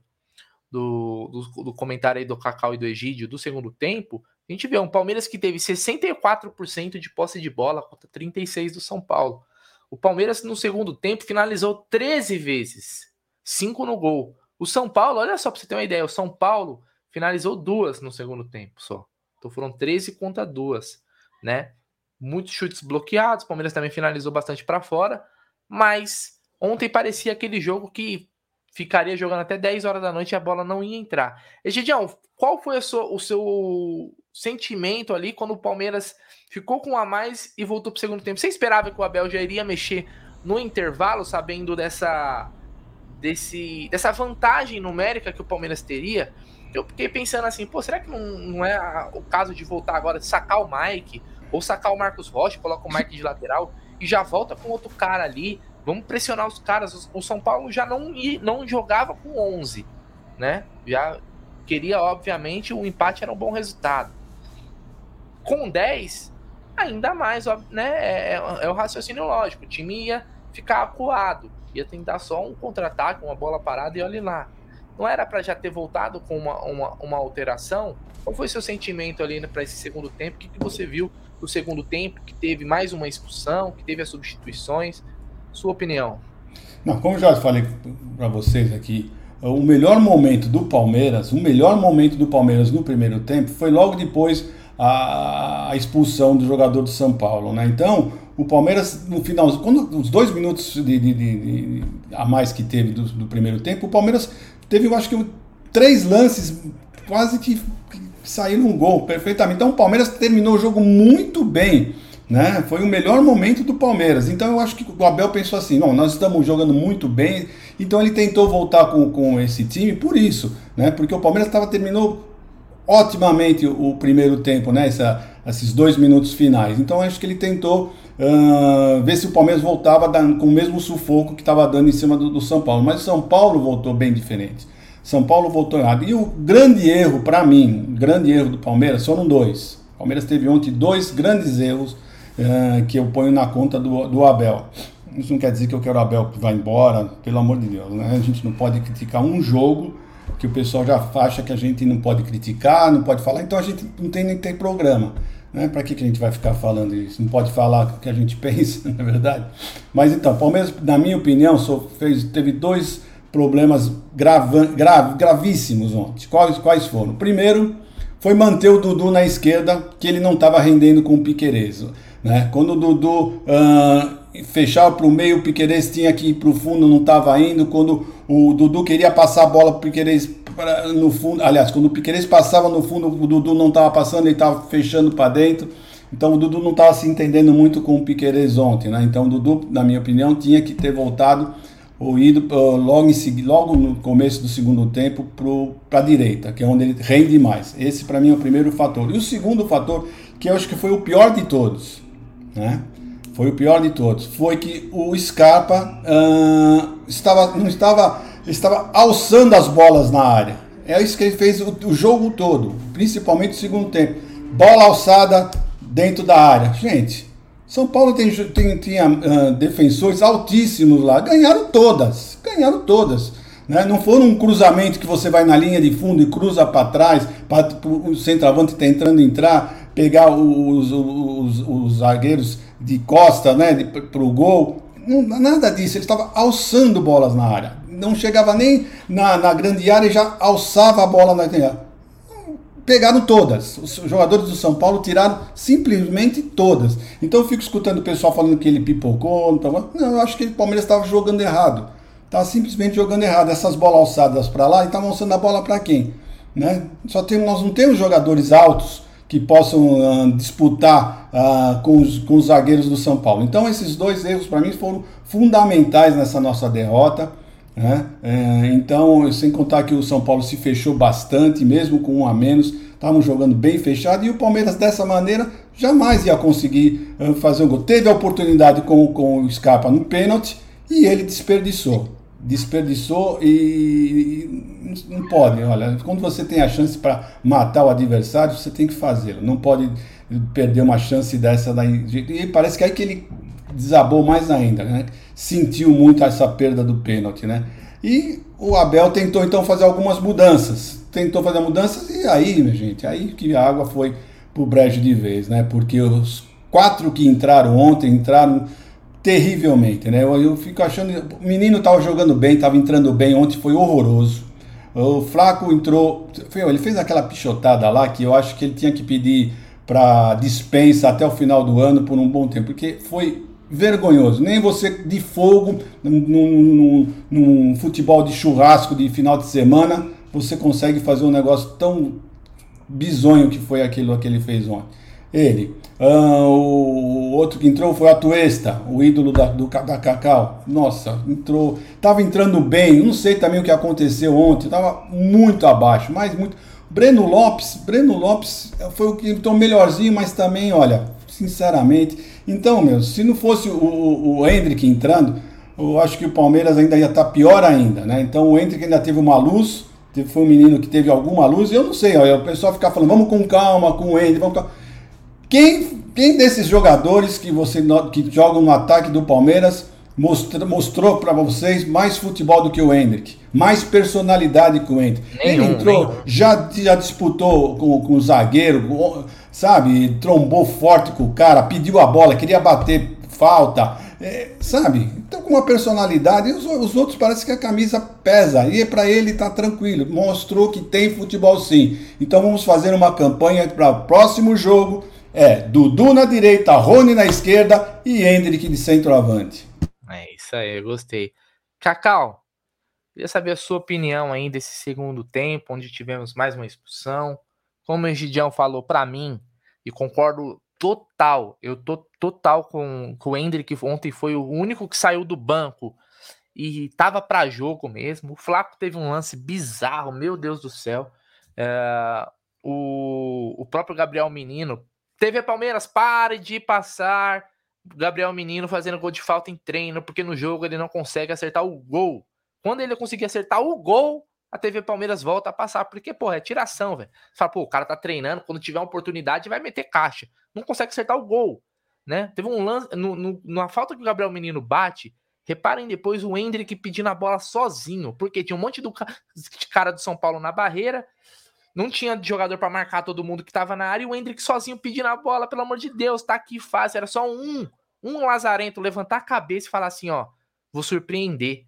do, do, do comentário aí do Cacau e do Egídio do segundo tempo, a gente vê um Palmeiras que teve 64% de posse de bola contra 36% do São Paulo. O Palmeiras no segundo tempo finalizou 13 vezes cinco no gol. O São Paulo, olha só para você ter uma ideia, o São Paulo finalizou duas no segundo tempo só. Então foram 13 contra duas, né? Muitos chutes bloqueados, o Palmeiras também finalizou bastante para fora, mas ontem parecia aquele jogo que ficaria jogando até 10 horas da noite e a bola não ia entrar. Egidião, qual foi sua, o seu sentimento ali quando o Palmeiras ficou com um a mais e voltou para o segundo tempo? Você esperava que o Abel já iria mexer no intervalo, sabendo dessa, desse, dessa vantagem numérica que o Palmeiras teria, eu fiquei pensando assim, pô, será que não, não é o caso de voltar agora, sacar o Mike, ou sacar o Marcos Rocha, coloca o Mike de lateral e já volta com outro cara ali, vamos pressionar os caras. O São Paulo já não, não jogava com 11, né? Já queria, obviamente, o empate era um bom resultado. Com 10, ainda mais, né? É, é, é o raciocínio lógico. O time ia ficar acuado, ia tentar só um contra-ataque, uma bola parada e olhe lá. Não era para já ter voltado com uma, uma, uma alteração? Qual foi seu sentimento ali para esse segundo tempo? O que, que você viu do segundo tempo, que teve mais uma expulsão, que teve as substituições? Sua opinião? Não, como já falei para vocês aqui, o melhor momento do Palmeiras, o melhor momento do Palmeiras no primeiro tempo foi logo depois a, a expulsão do jogador do São Paulo, né? Então, o Palmeiras, no final, quando os dois minutos de, de, de, a mais que teve do, do, primeiro tempo, o Palmeiras teve, eu acho que, três lances quase que, que saíram um gol perfeitamente. Então, o Palmeiras terminou o jogo muito bem né? Foi o melhor momento do Palmeiras. Então eu acho que o Abel pensou assim: não, nós estamos jogando muito bem. Então ele tentou voltar com, com esse time por isso, né? Porque o Palmeiras estava terminou otimamente o, o, primeiro tempo, né? Essa, esses dois minutos finais. Então acho que ele tentou uh, ver se o Palmeiras voltava com o mesmo sufoco que estava dando em cima do, do São Paulo. Mas o São Paulo voltou bem diferente. São Paulo voltou errado. E o grande erro, para mim, o grande erro do Palmeiras foram dois. O Palmeiras teve ontem dois grandes erros é, que eu ponho na conta do, do Abel. Isso não quer dizer que eu quero o Abel que vá embora, pelo amor de Deus. Né? A gente não pode criticar um jogo que o pessoal já acha que a gente não pode criticar, não pode falar, então a gente não tem nem ter programa. Né? Para que, que a gente vai ficar falando isso? Não pode falar o que a gente pensa, na é verdade? Mas então, Palmeiras, na minha opinião, fez, teve dois problemas grava, grav, gravíssimos ontem. Quais, quais foram? Primeiro, foi manter o Dudu na esquerda, que ele não estava rendendo com o Piqueires. Né? Quando o Dudu uh, fechava para o meio, o Piqueires tinha que ir para o fundo, não estava indo. Quando o Dudu queria passar a bola para o Piqueires no fundo, aliás, quando o Piqueires passava no fundo, o Dudu não estava passando, ele estava fechando para dentro. Então o Dudu não estava se entendendo muito com o Piqueires ontem. Né? Então o Dudu, na minha opinião, tinha que ter voltado ou ido uh, logo, em, logo no começo do segundo tempo para a direita, que é onde ele rende mais. Esse para mim é o primeiro fator. E o segundo fator, que eu acho que foi o pior de todos, né? Foi o pior de todos. Foi que o Scarpa uh, estava, não estava, estava alçando as bolas na área. É isso que ele fez o, o jogo todo, principalmente o segundo tempo. Bola alçada dentro da área. Gente, São Paulo tem, tem, tinha uh, defensores altíssimos lá. Ganharam todas. Ganharam todas. Né? Não foi um cruzamento que você vai na linha de fundo e cruza para trás, para o centroavante está entrando entrar pegar os, os, os zagueiros de costa, né, para o gol. Não, nada disso, ele estava alçando bolas na área. Não chegava nem na, na grande área e já alçava a bola na área. Pegaram todas. Os jogadores do São Paulo tiraram simplesmente todas. Então eu fico escutando o pessoal falando que ele pipocou. Não, eu acho que o Palmeiras estava jogando errado. Estava simplesmente jogando errado. Essas bolas alçadas para lá e estavam alçando a bola para quem? Né? Só tem, nós não temos jogadores altos que possam uh, disputar uh, com, os, com os zagueiros do São Paulo. Então, esses dois erros para mim foram fundamentais nessa nossa derrota. Né? É, então, sem contar que o São Paulo se fechou bastante, mesmo com um a menos, estavam jogando bem fechado e o Palmeiras dessa maneira jamais ia conseguir uh, fazer um gol. Teve a oportunidade com, com o Scarpa no pênalti e ele desperdiçou desperdiçou e não pode. Olha, quando você tem a chance para matar o adversário, você tem que fazê-lo. Não pode perder uma chance dessa daí. E parece que é aí que ele desabou mais ainda, né? Sentiu muito essa perda do pênalti, né? E o Abel tentou então fazer algumas mudanças. Tentou fazer mudanças e aí, minha gente, aí que a água foi pro brejo de vez, né? Porque os quatro que entraram ontem entraram terrivelmente, né? Eu, eu fico achando. O menino estava jogando bem, estava entrando bem, ontem foi horroroso. O Flaco entrou. Ele fez aquela pichotada lá que eu acho que ele tinha que pedir para dispensa até o final do ano por um bom tempo, porque foi vergonhoso. Nem você de fogo, num, num, num, futebol de churrasco de final de semana, você consegue fazer um negócio tão bizonho que foi aquilo que ele fez ontem. Ele. Ah, o outro que entrou foi a Tuesta, o ídolo da, do, da Cacau. Nossa, entrou. Tava entrando bem. Não sei também o que aconteceu ontem. Tava muito abaixo, mas muito. Breno Lopes, Breno Lopes foi o que entrou melhorzinho, mas também, olha, sinceramente. Então, meu, se não fosse o, o, Hendrick entrando, eu acho que o Palmeiras ainda ia estar tá pior ainda, né? Então o Hendrick ainda teve uma luz, foi um menino que teve alguma luz, eu não sei, ó, o pessoal ficar falando, vamos com calma, com o Hendrick, vamos com quem, quem desses jogadores que você que jogam no ataque do Palmeiras mostrou, mostrou para vocês mais futebol do que o Hendrick? Mais personalidade que o Hendrick? Nenhum, Ele entrou, já, já disputou com, com o zagueiro, sabe? Trombou forte com o cara, pediu a bola, queria bater falta, é, sabe? Então, com uma personalidade, os, os, outros parece que a camisa pesa, e para ele tá tranquilo, mostrou que tem futebol sim. Então, vamos fazer uma campanha para o próximo jogo é Dudu na direita, Rony na esquerda e Hendrick de centroavante. É isso aí, eu gostei. Cacau, queria saber a sua opinião aí desse segundo tempo, onde tivemos mais uma expulsão. Como o Egidião falou para mim, e concordo total, eu tô total com, com o Hendrick, ontem foi o único que saiu do banco e tava para jogo mesmo. O Flaco teve um lance bizarro, meu Deus do céu. É, o, o próprio Gabriel Menino TV Palmeiras, pare de passar Gabriel Menino fazendo gol de falta em treino, porque no jogo ele não consegue acertar o gol. Quando ele conseguir acertar o gol, a TV Palmeiras volta a passar, porque, pô, é tiração, velho. Você fala, pô, o cara tá treinando, quando tiver uma oportunidade vai meter caixa. Não consegue acertar o gol, né? Teve um lance, no, no, na falta que o Gabriel Menino bate, reparem depois o Hendrick pedindo a bola sozinho, porque tinha um monte do cara do São Paulo na barreira, não tinha jogador para marcar todo mundo que tava na área e o Hendrick sozinho pedindo a bola, pelo amor de Deus, tá aqui fácil. Era só um, um lazarento levantar a cabeça e falar assim: ó, vou surpreender.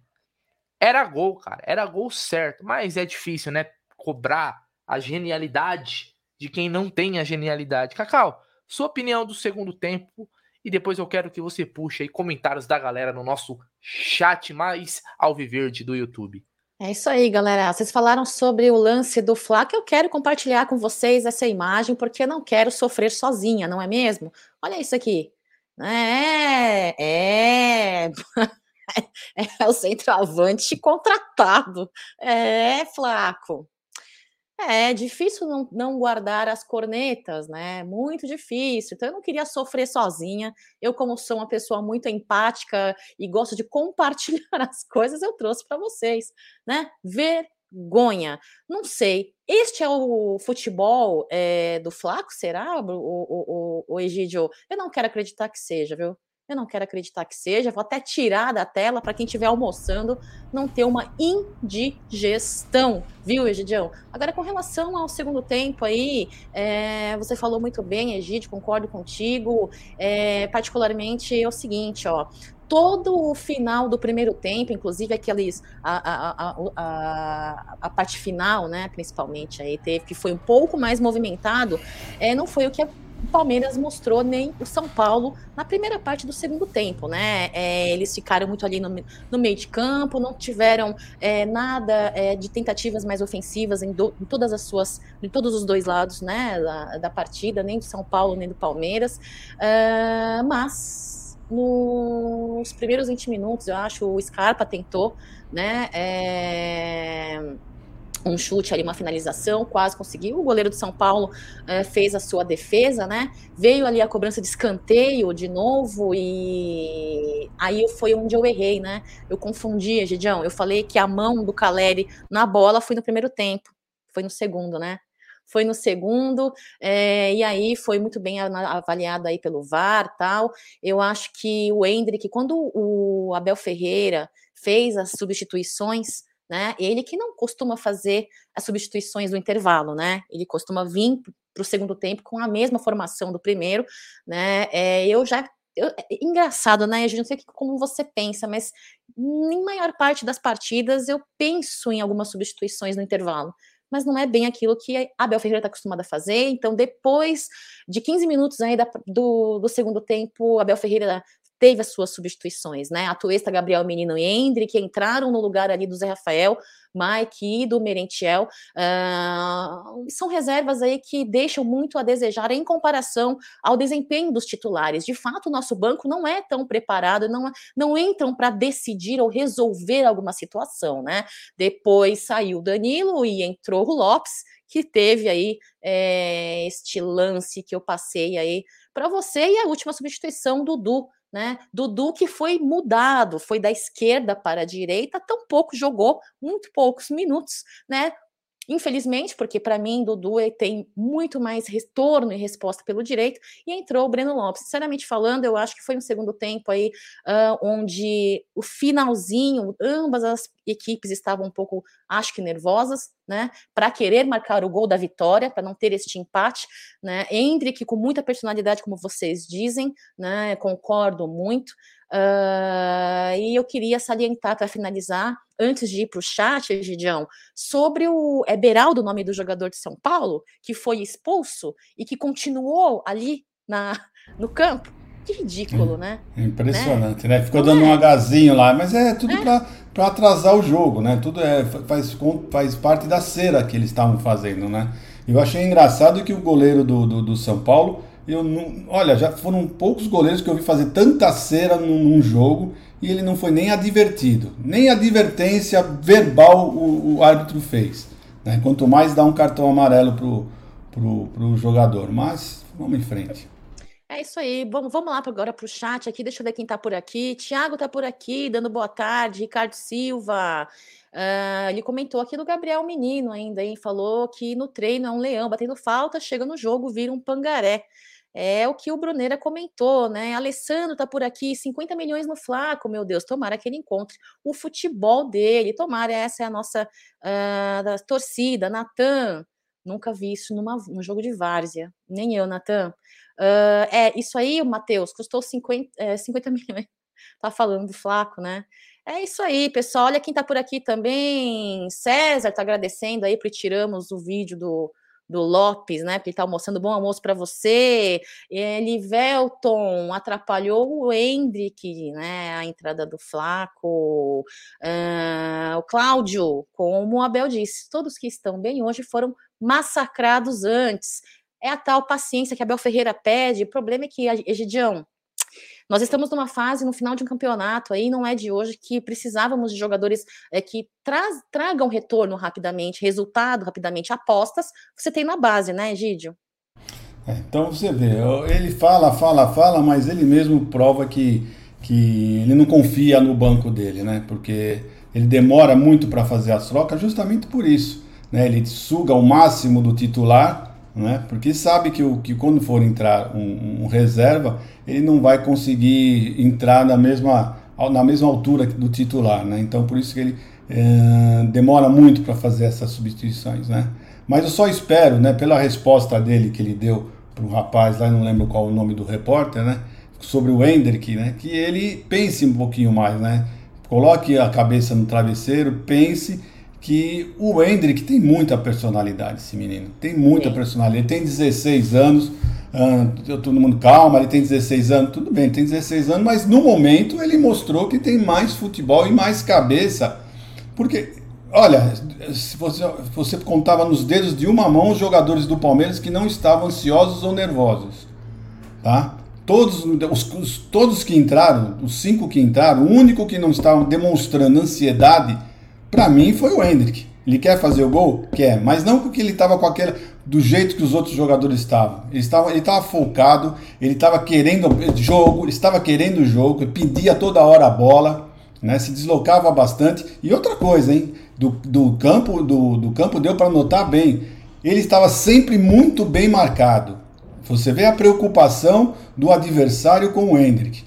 Era gol, cara, era gol certo, mas é difícil, né? Cobrar a genialidade de quem não tem a genialidade. Cacau, sua opinião do segundo tempo e depois eu quero que você puxe aí comentários da galera no nosso chat mais alviverde do YouTube. É isso aí, galera. Vocês falaram sobre o lance do Fla, que eu quero compartilhar com vocês essa imagem, porque não quero sofrer sozinha, não é mesmo? Olha isso aqui. É, é, é o centroavante contratado. É, Flaco. É, difícil não, não guardar as cornetas, né? Muito difícil. Então, eu não queria sofrer sozinha. Eu, como sou uma pessoa muito empática e gosto de compartilhar as coisas, eu trouxe para vocês, né? Vergonha. Não sei. Este é o futebol é, do Flaco, será, o, o, o, o Egídio? Eu não quero acreditar que seja, viu? Eu não quero acreditar que seja, vou até tirar da tela para quem estiver almoçando não ter uma indigestão, viu, Egidião? Agora, com relação ao segundo tempo aí, é, você falou muito bem, Egidio, concordo contigo. É, particularmente é o seguinte, ó. Todo o final do primeiro tempo, inclusive aqueles a, a, a, a, parte final, né, principalmente aí teve que foi um pouco mais movimentado, é, não foi o que o Palmeiras mostrou nem o São Paulo na primeira parte do segundo tempo, né? É, eles ficaram muito ali no, no, meio de campo, não tiveram é, nada é, de tentativas mais ofensivas em, do, em, todas as suas, em todos os dois lados, né? Da, da partida, nem do São Paulo nem do Palmeiras, uh, mas nos primeiros 20 minutos, eu acho, o Scarpa tentou, né? É um chute ali, uma finalização, quase conseguiu. O goleiro de São Paulo é, fez a sua defesa, né? Veio ali a cobrança de escanteio de novo e aí foi onde eu errei, né? Eu confundi, Gidião. Eu falei que a mão do Caleri na bola foi no primeiro tempo, foi no segundo, né? Foi no segundo, é, e aí foi muito bem avaliado aí pelo VAR tal. Eu acho que o Hendrick, quando o Abel Ferreira fez as substituições, né? Ele que não costuma fazer as substituições do intervalo, né? Ele costuma vir para o segundo tempo com a mesma formação do primeiro, né? É, eu já eu, é engraçado, né? A gente não sei como você pensa, mas em maior parte das partidas eu penso em algumas substituições no intervalo mas não é bem aquilo que a Abel Ferreira está acostumada a fazer. Então, depois de 15 minutos aí da, do, do segundo tempo, Abel Ferreira teve as suas substituições, né? A Tuesta, Gabriel Menino e Hendrick que entraram no lugar ali do Zé Rafael, Mike e do Merentiel. Uh, são reservas aí que deixam muito a desejar em comparação ao desempenho dos titulares. De fato, o nosso banco não é tão preparado, não, não entram para decidir ou resolver alguma situação, né? Depois saiu Danilo e entrou o Lopes, que teve aí é, este lance que eu passei aí para você e a última substituição Dudu né? Dudu que foi mudado, foi da esquerda para a direita, tão pouco jogou, muito poucos minutos, né? Infelizmente, porque para mim Dudu tem muito mais retorno e resposta pelo direito, e entrou o Breno Lopes. Sinceramente falando, eu acho que foi um segundo tempo aí uh, onde o finalzinho, ambas as equipes estavam um pouco, acho que nervosas, né, para querer marcar o gol da vitória, para não ter este empate, né, que com muita personalidade, como vocês dizem, né, concordo muito, Uh, e eu queria salientar para finalizar, antes de ir para o chat, Egidião, sobre o é Beraldo, o nome do jogador de São Paulo, que foi expulso e que continuou ali na, no campo. Que ridículo, né? Impressionante, né? né? Ficou dando é. um agazinho lá, mas é tudo é. para atrasar o jogo, né? Tudo é, faz, faz parte da cera que eles estavam fazendo, né? Eu achei engraçado que o goleiro do, do, do São Paulo eu não, olha, já foram poucos goleiros que eu vi fazer tanta cera num, num jogo e ele não foi nem advertido. Nem advertência verbal o, o árbitro fez. Né? Quanto mais dá um cartão amarelo pro, pro, pro jogador. Mas vamos em frente. É isso aí. Vamos, vamos lá agora para o chat aqui. Deixa eu ver quem está por aqui. Tiago está por aqui, dando boa tarde. Ricardo Silva. Uh, ele comentou aqui do Gabriel Menino ainda, hein? Falou que no treino é um leão batendo falta, chega no jogo, vira um pangaré. É o que o Bruneira comentou, né? Alessandro tá por aqui, 50 milhões no Flaco, meu Deus, tomara que ele encontre o futebol dele, tomara, essa é a nossa uh, torcida. Natan, nunca vi isso num jogo de várzea, nem eu, Natan. Uh, é, isso aí, Matheus, custou 50, é, 50 milhões, tá falando do Flaco, né? É isso aí, pessoal. Olha quem tá por aqui também. César tá agradecendo aí, porque tiramos o vídeo do, do Lopes, né? Porque ele tá almoçando bom almoço para você. Ele atrapalhou o Hendrick, né? A entrada do Flaco. Uh, o Cláudio, como o Abel disse, todos que estão bem hoje foram massacrados antes. É a tal paciência que Abel Ferreira pede. O problema é que, Egidião, nós estamos numa fase, no final de um campeonato, aí não é de hoje, que precisávamos de jogadores é, que tragam retorno rapidamente, resultado rapidamente, apostas, você tem na base, né, Egídio? É, então você vê, ele fala, fala, fala, mas ele mesmo prova que, que ele não confia no banco dele, né? Porque ele demora muito para fazer as trocas justamente por isso. Né? Ele suga o máximo do titular né? porque sabe que, o, que quando for entrar um, um, reserva, ele não vai conseguir entrar na mesma, na mesma altura do titular. Né? Então, por isso que ele é, demora muito para fazer essas substituições. Né? Mas eu só espero, né, pela resposta dele que ele deu para o rapaz, lá não lembro qual o nome do repórter, né, sobre o Hendrick, né, que ele pense um pouquinho mais, né, coloque a cabeça no travesseiro, pense que o Hendrick tem muita personalidade, esse menino. Tem muita Sim. personalidade. Ele tem 16 anos, uh, todo mundo calma, ele tem 16 anos, tudo bem, tem 16 anos, mas no momento ele mostrou que tem mais futebol e mais cabeça. Porque, olha, se você, você contava nos dedos de uma mão os jogadores do Palmeiras que não estavam ansiosos ou nervosos. Tá? Todos, os, os, todos que entraram, os cinco que entraram, o único que não estavam demonstrando ansiedade para mim foi o Hendrick. Ele quer fazer o gol? Quer, mas não porque ele estava com aquele do jeito que os outros jogadores estavam. Ele estava, ele estava focado, ele estava querendo jogo, estava querendo o jogo, pedia toda hora a bola, né? Se deslocava bastante. E outra coisa, hein? Do, do campo, do, do campo deu para notar bem. Ele estava sempre muito bem marcado. Você vê a preocupação do adversário com o Hendrick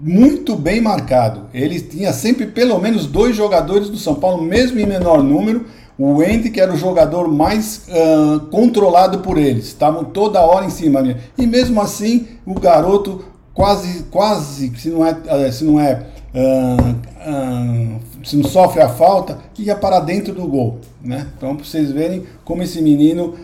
muito bem marcado. Ele tinha sempre pelo menos dois jogadores do São Paulo, mesmo em menor número. O Wendy, que era o jogador mais uh, controlado por eles, estavam toda hora em cima. E mesmo assim, o garoto quase, quase, se não é, eh, se não é, uh, uh, se não sofre a falta, ia para dentro do gol, né? Então, para vocês verem como esse menino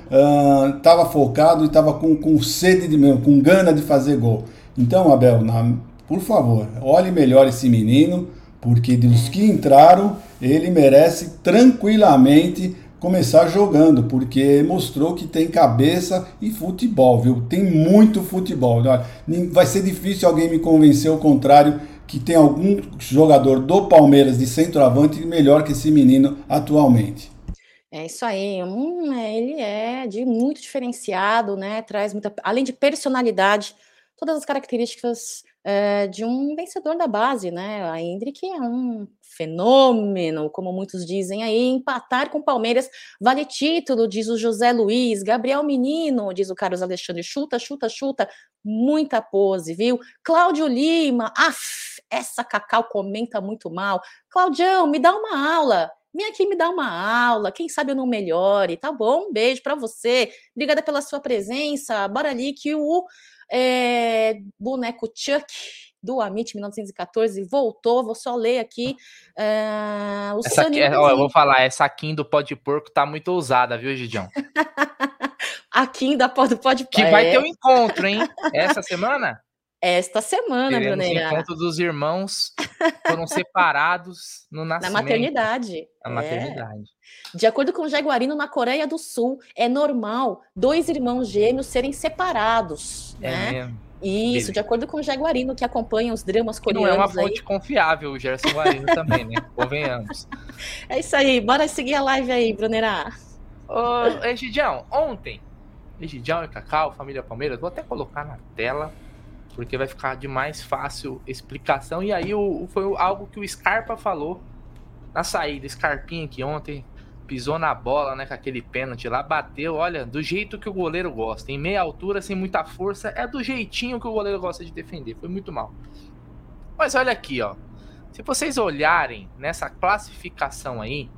estava focado e estava com, com sede de, com gana de fazer gol. Então, Abel, na, por favor, olhe melhor esse menino, porque dos que entraram, ele merece tranquilamente começar jogando, porque mostrou que tem cabeça e futebol, viu? Tem muito futebol. Vai ser difícil alguém me convencer o contrário que tem algum jogador do Palmeiras de centroavante melhor que esse menino atualmente. É isso aí. Hum, ele é de muito diferenciado, né? Traz muita, além de personalidade, todas as características é, de um vencedor da base, né? A Hendrick é um fenômeno, como muitos dizem aí. Empatar com o Palmeiras vale título, diz o José Luiz. Gabriel Menino, diz o Carlos Alexandre. Chuta, chuta, chuta. Muita pose, viu? Cláudio Lima, af, essa Cacau comenta muito mal. Claudião, me dá uma aula. Vem aqui me dar uma aula, quem sabe eu não melhore, tá bom? Um beijo para você. Obrigada pela sua presença. Bora ali que o é, boneco Chuck do Amit 1914 voltou. Vou só ler aqui. Uh, o essa aqui, ó, eu vou falar, essa Kim do Pó de Porco tá muito ousada, viu, Gidião? a Kim da Pó do Pó de Porco. Que vai ter um encontro, hein? Essa semana? Esta semana, Teremos Bruneira. encontro dos irmãos foram separados no nascimento. Na maternidade. Na é. maternidade. De acordo com o Jaguarino, na Coreia do Sul, é normal dois irmãos gêmeos serem separados. É né? mesmo. Isso, de acordo com o Jaguarino, que acompanha os dramas coreanos. não é uma fonte aí. confiável, o Gerson Guarino também, né? Convenhamos. É isso aí, bora seguir a live aí, Brunerá. Ô, Egidião, ontem, Egidião e Cacau, família Palmeiras, vou até colocar na tela porque vai ficar de mais fácil explicação. E aí o, foi algo que o Scarpa falou na saída. Scarpinha que ontem pisou na bola, né, com aquele pênalti lá, bateu, olha, do jeito que o goleiro gosta, em meia altura, sem muita força, é do jeitinho que o goleiro gosta de defender. Foi muito mal. Mas olha aqui, ó. Se vocês olharem nessa classificação aí,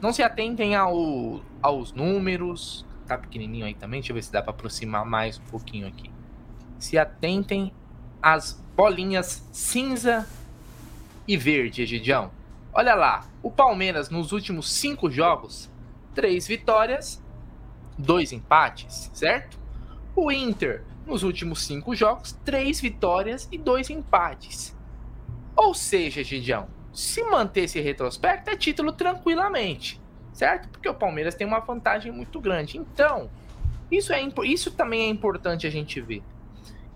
não se atentem ao, aos números, tá pequenininho aí também, deixa eu ver se dá para aproximar mais um pouquinho aqui se atentem às bolinhas cinza e verde, Egidião. Olha lá, o Palmeiras nos últimos cinco jogos, três vitórias, dois empates, certo? O Inter nos últimos cinco jogos, três vitórias e dois empates. Ou seja, Gidião, se manter esse retrospecto é título tranquilamente, certo? Porque o Palmeiras tem uma vantagem muito grande. Então, isso, é, isso também é importante a gente ver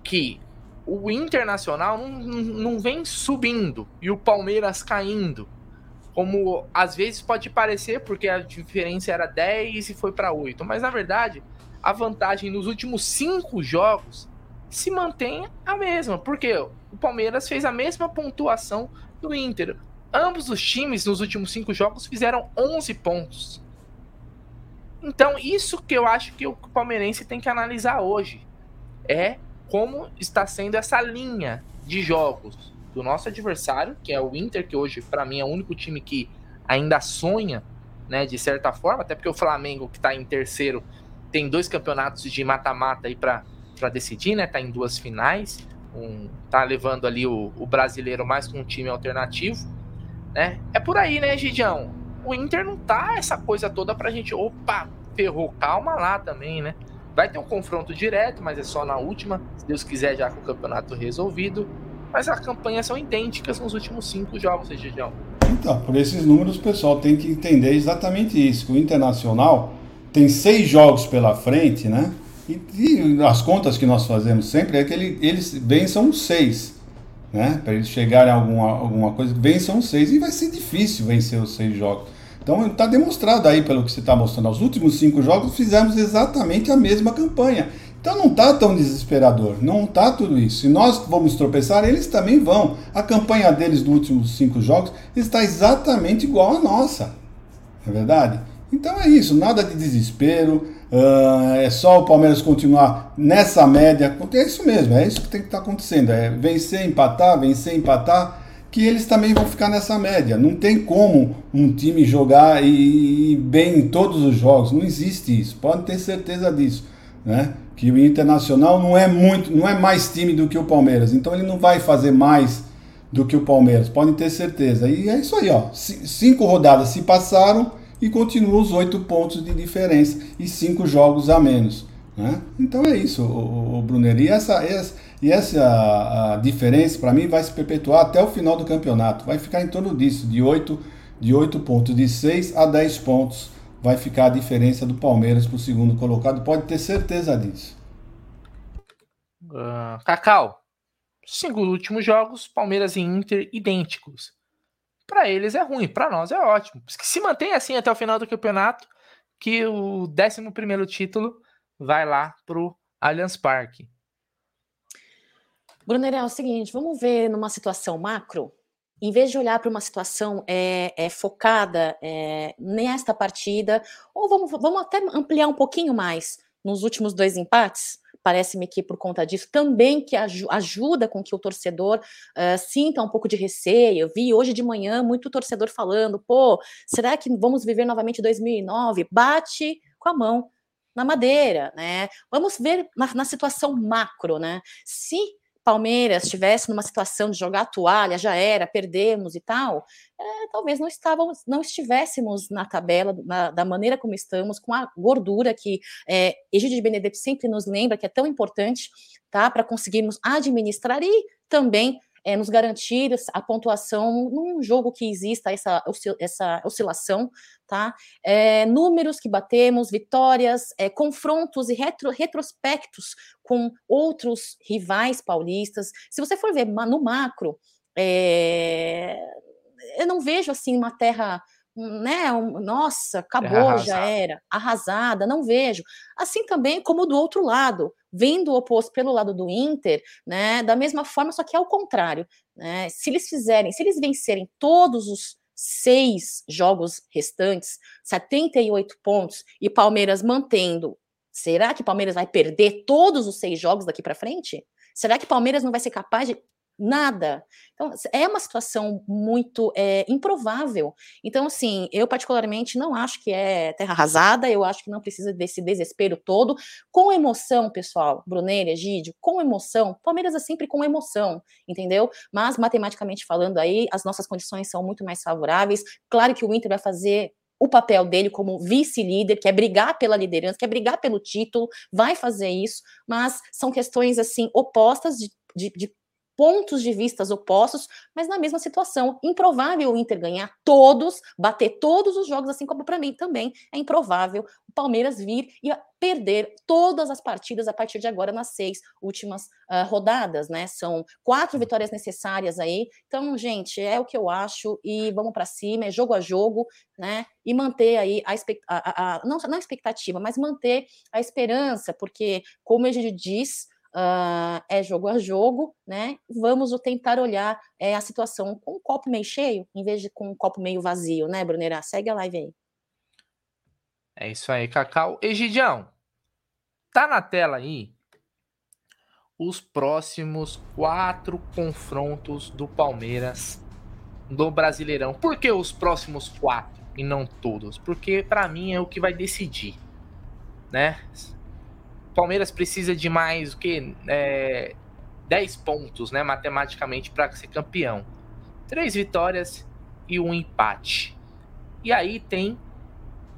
que o Internacional não, não vem subindo e o Palmeiras caindo. Como às vezes pode parecer, porque a diferença era 10 e foi para 8. Mas na verdade, a vantagem nos últimos cinco jogos se mantém a mesma. Porque o Palmeiras fez a mesma pontuação do Inter. Ambos os times nos últimos cinco jogos fizeram 11 pontos. Então, isso que eu acho que o palmeirense tem que analisar hoje. É como está sendo essa linha de jogos do nosso adversário, que é o Inter, que hoje para mim é o único time que ainda sonha, né, de certa forma, até porque o Flamengo que está em terceiro tem dois campeonatos de mata-mata aí para decidir, né, tá em duas finais, um, tá levando ali o, o brasileiro mais com um time alternativo, né? É por aí, né, Gidião? O Inter não tá essa coisa toda pra gente, opa, ferrou, calma lá também, né? Vai ter um confronto direto, mas é só na última. Se Deus quiser, já com o campeonato resolvido. Mas as campanhas são idênticas nos últimos cinco jogos, região. Então, por esses números, o pessoal tem que entender exatamente isso. Que o Internacional tem seis jogos pela frente, né? E, e as contas que nós fazemos sempre é que ele, eles vençam seis. Né? Para eles chegarem a alguma, alguma coisa, vençam seis. E vai ser difícil vencer os seis jogos. Então está demonstrado aí pelo que você está mostrando. Os últimos cinco jogos fizemos exatamente a mesma campanha. Então não está tão desesperador, não está tudo isso. Se nós vamos tropeçar, eles também vão. A campanha deles dos últimos cinco jogos está exatamente igual à nossa. É verdade? Então é isso, nada de desespero. Uh, é só o Palmeiras continuar nessa média. É isso mesmo, é isso que tem que estar tá acontecendo. É vencer, empatar, vencer, empatar que eles também vão ficar nessa média. Não tem como um time jogar e, e bem em todos os jogos. Não existe isso. Pode ter certeza disso, né? Que o Internacional não é muito, não é mais time do que o Palmeiras. Então ele não vai fazer mais do que o Palmeiras. Podem ter certeza. E é isso aí, ó. Cinco rodadas se passaram e continuam os oito pontos de diferença e cinco jogos a menos. Né? Então é isso, o, o. E essa, essa E essa a diferença, para mim, vai se perpetuar até o final do campeonato. Vai ficar em torno disso, de 8, de 8 pontos, de 6 a 10 pontos. Vai ficar a diferença do Palmeiras para o segundo colocado. Pode ter certeza disso. Uh, Cacau, cinco últimos jogos, Palmeiras e Inter idênticos. Para eles é ruim, para nós é ótimo. Se mantém assim até o final do campeonato, que o 11 primeiro título vai lá pro Allianz Parque. Brunner, é o seguinte, vamos ver numa situação macro, em vez de olhar para uma situação é, é focada é, nesta partida, ou vamos, vamos até ampliar um pouquinho mais nos últimos dois empates, parece-me que por conta disso também que ajuda com que o torcedor uh, sinta um pouco de receio. Eu vi hoje de manhã muito torcedor falando: pô, será que vamos viver novamente 2009? Bate com a mão na madeira, né? Vamos ver na, na situação macro, né? Se Palmeiras estivesse numa situação de jogar a toalha, já era, perdemos e tal, é, talvez não estávamos, não estivéssemos na tabela na, da maneira como estamos, com a gordura que é, Egídio de Benedetto sempre nos lembra que é tão importante, tá, para conseguirmos administrar e também é, nos garantir a pontuação num jogo que exista essa, essa oscilação, tá? É, números que batemos, vitórias, é, confrontos e retro, retrospectos com outros rivais paulistas. Se você for ver no macro, é, eu não vejo assim uma terra né, nossa, acabou, já era, arrasada, não vejo. Assim também como do outro lado, vendo o oposto pelo lado do Inter, né, da mesma forma, só que é o contrário, né, se eles fizerem, se eles vencerem todos os seis jogos restantes, 78 pontos, e Palmeiras mantendo, será que Palmeiras vai perder todos os seis jogos daqui para frente? Será que Palmeiras não vai ser capaz de nada. Então, é uma situação muito é, improvável. Então, assim, eu particularmente não acho que é terra arrasada, eu acho que não precisa desse desespero todo. Com emoção, pessoal, Brunelli, Egídio, com emoção, Palmeiras é sempre com emoção, entendeu? Mas, matematicamente falando aí, as nossas condições são muito mais favoráveis. Claro que o Inter vai fazer o papel dele como vice-líder, quer brigar pela liderança, quer brigar pelo título, vai fazer isso, mas são questões assim opostas de, de, de pontos de vistas opostos, mas na mesma situação. Improvável o Inter ganhar todos, bater todos os jogos, assim como para mim também é improvável o Palmeiras vir e perder todas as partidas a partir de agora nas seis últimas uh, rodadas, né? São quatro vitórias necessárias aí. Então, gente, é o que eu acho e vamos para cima, é jogo a jogo, né? E manter aí a, a, a, não, não a expectativa, mas manter a esperança, porque, como a gente diz, uh, é jogo a jogo, né? Vamos tentar olhar é, a situação com um copo meio cheio, em vez de com um copo meio vazio, né, Brunera? Segue a live aí. É isso aí, Cacau. Egidião, tá na tela aí os próximos quatro confrontos do Palmeiras do Brasileirão. Por que os próximos quatro e não todos? Porque para mim é o que vai decidir, né? Palmeiras precisa de mais o que? É, 10 pontos, né, matematicamente, para ser campeão. Três vitórias e um empate. E aí tem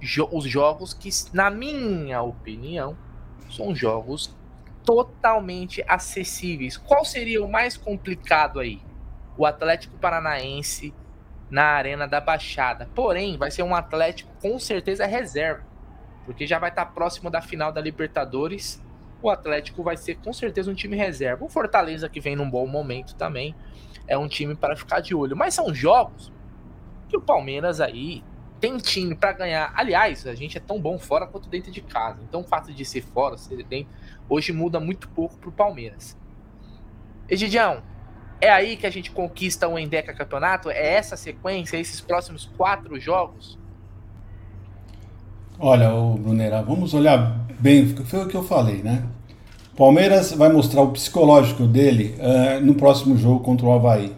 jo os jogos que, na minha opinião, são jogos totalmente acessíveis. Qual seria o mais complicado aí? O Atlético Paranaense na Arena da Baixada. Porém, vai ser um Atlético com certeza reserva porque já vai estar próximo da final da Libertadores. O Atlético vai ser com certeza um time reserva. O Fortaleza, que vem num bom momento também, é um time para ficar de olho. Mas são jogos que o Palmeiras aí tem time para ganhar. Aliás, a gente é tão bom fora quanto dentro de casa. Então, o fato de ser fora, ser dentro, hoje muda muito pouco para o Palmeiras. Egidião, é aí que a gente conquista o Endeca Campeonato? É essa sequência, esses próximos quatro jogos? Olha, o Brunera, vamos olhar bem, foi o que eu falei, né? Palmeiras vai mostrar o psicológico dele uh, no próximo jogo contra o Havaí.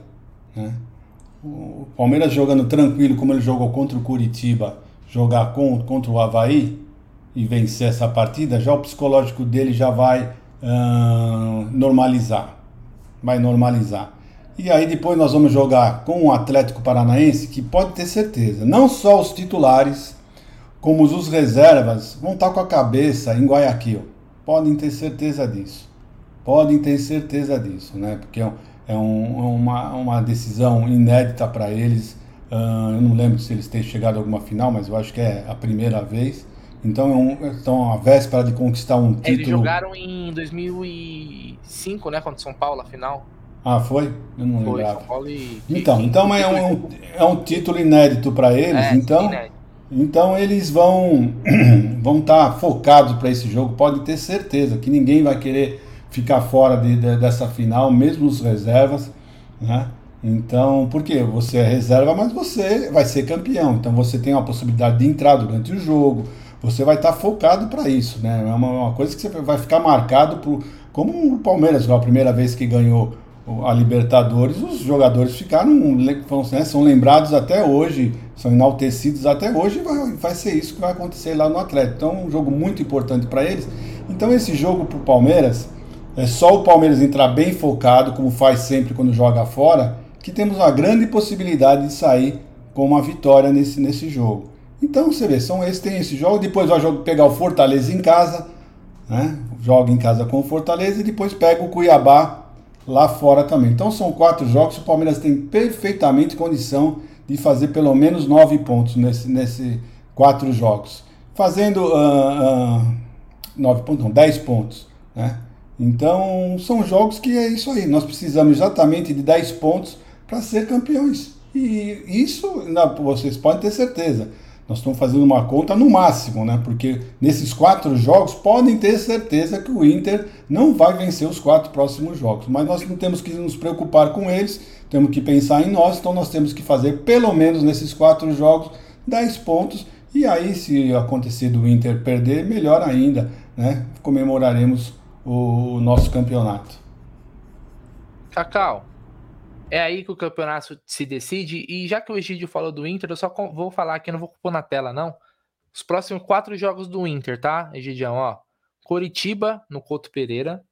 Né? O Palmeiras jogando tranquilo, como ele jogou contra o Curitiba, jogar com, contra o Havaí e vencer essa partida, já o psicológico dele já vai uh, normalizar. Vai normalizar. E aí depois nós vamos jogar com o Atlético Paranaense, que pode ter certeza, não só os titulares como os reservas vão estar com a cabeça em Guayaquil. Podem ter certeza disso. Podem ter certeza disso, né? Porque é, é um, é uma, uma decisão inédita para eles. Uh, eu não lembro se eles têm chegado a alguma final, mas eu acho que é a primeira vez. Então é um, estão à véspera de conquistar um título. Eles jogaram em 2005, né? Contra São Paulo, a final. Ah, foi? Eu não foi, lembrava. São Paulo e... Então, então é um, é um título inédito para eles. É, então, inédito. Então eles vão vão estar tá focados para esse jogo. Pode ter certeza que ninguém vai querer ficar fora de, de, dessa final, mesmo os reservas, né? Então, porque você é reserva, mas você vai ser campeão. Então você tem a possibilidade de entrar durante o jogo você vai estar focado para isso, né? É uma, uma, coisa que você vai ficar marcado por. Como o Palmeiras, a primeira vez que ganhou a Libertadores, os jogadores ficaram. Né, são lembrados até hoje, são enaltecidos até hoje, e vai, vai ser isso que vai acontecer lá no Atlético. Então, um jogo muito importante para eles. Então, esse jogo para o Palmeiras, é só o Palmeiras entrar bem focado, como faz sempre quando joga fora, que temos uma grande possibilidade de sair com uma vitória nesse, nesse jogo. Então você vê, são esses, tem esse jogo, depois vai pegar o Fortaleza em casa, né? Joga em casa com o Fortaleza e depois pega o Cuiabá lá fora também. Então são quatro jogos, o Palmeiras tem perfeitamente condição de fazer pelo menos nove pontos nesse, nesse quatro jogos. Fazendo uh, uh, nove pontos, não, dez pontos, né? Então são jogos que é isso aí. Nós precisamos exatamente de 10 pontos para ser campeões. E isso, não, vocês podem ter certeza. Nós estamos fazendo uma conta no máximo, né? Porque nesses quatro jogos podem ter certeza que o Inter não vai vencer os quatro próximos jogos. Mas nós não temos que nos preocupar com eles, temos que pensar em nós, então nós temos que fazer pelo menos nesses quatro jogos 10 pontos. E aí, se acontecer do Inter perder, melhor ainda, né? Comemoraremos o nosso campeonato. Cacau, é aí que o campeonato se decide. E já que o Egídio falou do Inter, eu só vou falar aqui, não vou pôr na tela, não. Os próximos quatro jogos do Inter, tá, Egidião? Ó, Coritiba no Couto Pereira.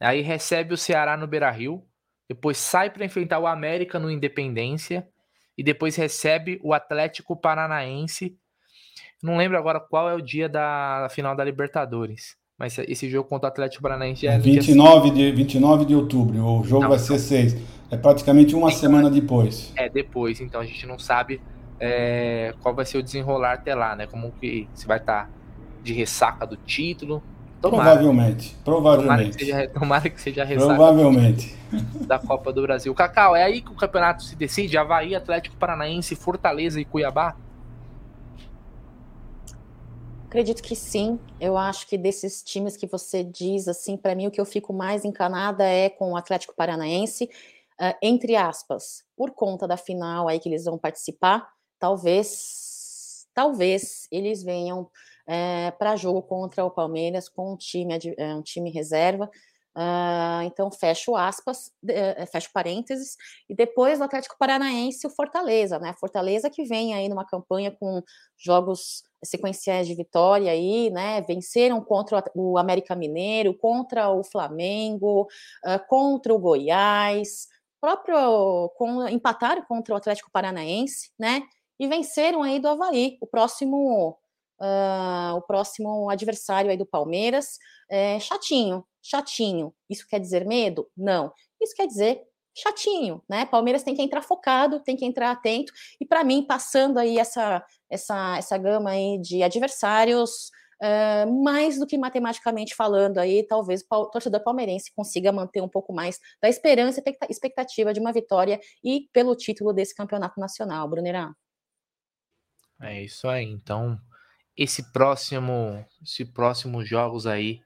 Aí recebe o Ceará no Beira Rio. Depois sai para enfrentar o América no Independência. E depois recebe o Atlético Paranaense. Não lembro agora qual é o dia da final da Libertadores. Mas esse jogo contra o Atlético Paranaense é 29 de, 29 de outubro. O jogo não, vai ser 6. É praticamente uma então, semana depois. É, depois. Então a gente não sabe é, qual vai ser o desenrolar até lá, né? Como que se vai estar tá de ressaca do título. Tomara, provavelmente, provavelmente. Tomara que seja, tomara que seja ressaca provavelmente. da Copa do Brasil. Cacau, é aí que o campeonato se decide? Havaí, Atlético Paranaense, Fortaleza e Cuiabá? Acredito que sim. Eu acho que desses times que você diz, assim, para mim o que eu fico mais encanada é com o Atlético Paranaense uh, entre aspas, por conta da final aí que eles vão participar, talvez, talvez eles venham é, eh, para jogo contra o Palmeiras com um time, eh, um time reserva. Uh, então, fecho aspas, uh, fecho parênteses, e depois o Atlético Paranaense o Fortaleza, né? Fortaleza que vem aí numa campanha com jogos sequenciais de vitória aí, né? Venceram contra o América Mineiro, contra o Flamengo, uh, contra o Goiás, próprio com, empataram contra o Atlético Paranaense, né? E venceram aí do Havaí, o próximo uh, o próximo adversário aí do Palmeiras. É, chatinho, chatinho. Isso quer dizer medo? Não. Isso quer dizer chatinho, né? Palmeiras tem que entrar focado, tem que entrar atento. E para mim, passando aí essa essa essa gama aí de adversários Uh, mais do que matematicamente falando, aí talvez o torcedor palmeirense consiga manter um pouco mais da esperança e expectativa de uma vitória e pelo título desse campeonato nacional, Brunerá. É isso aí. Então, esse próximo, esse próximo jogos aí,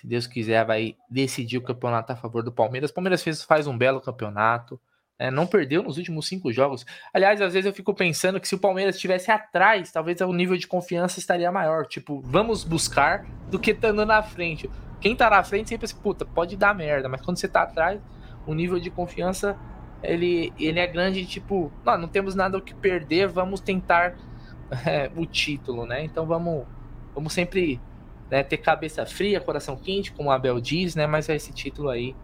se Deus quiser, vai decidir o campeonato a favor do Palmeiras. O Palmeiras fez, faz um belo campeonato. É, não perdeu nos últimos cinco jogos. Aliás, às vezes eu fico pensando que se o Palmeiras estivesse atrás, talvez o nível de confiança estaria maior. Tipo, vamos buscar do que estando na frente. Quem tá na frente sempre pensa, puta, pode dar merda, mas quando você tá atrás, o nível de confiança ele, ele é grande. Tipo, não, não temos nada o que perder, vamos tentar é, o título, né? Então vamos, vamos sempre né, ter cabeça fria, coração quente, como Abel diz, né? Mas esse título aí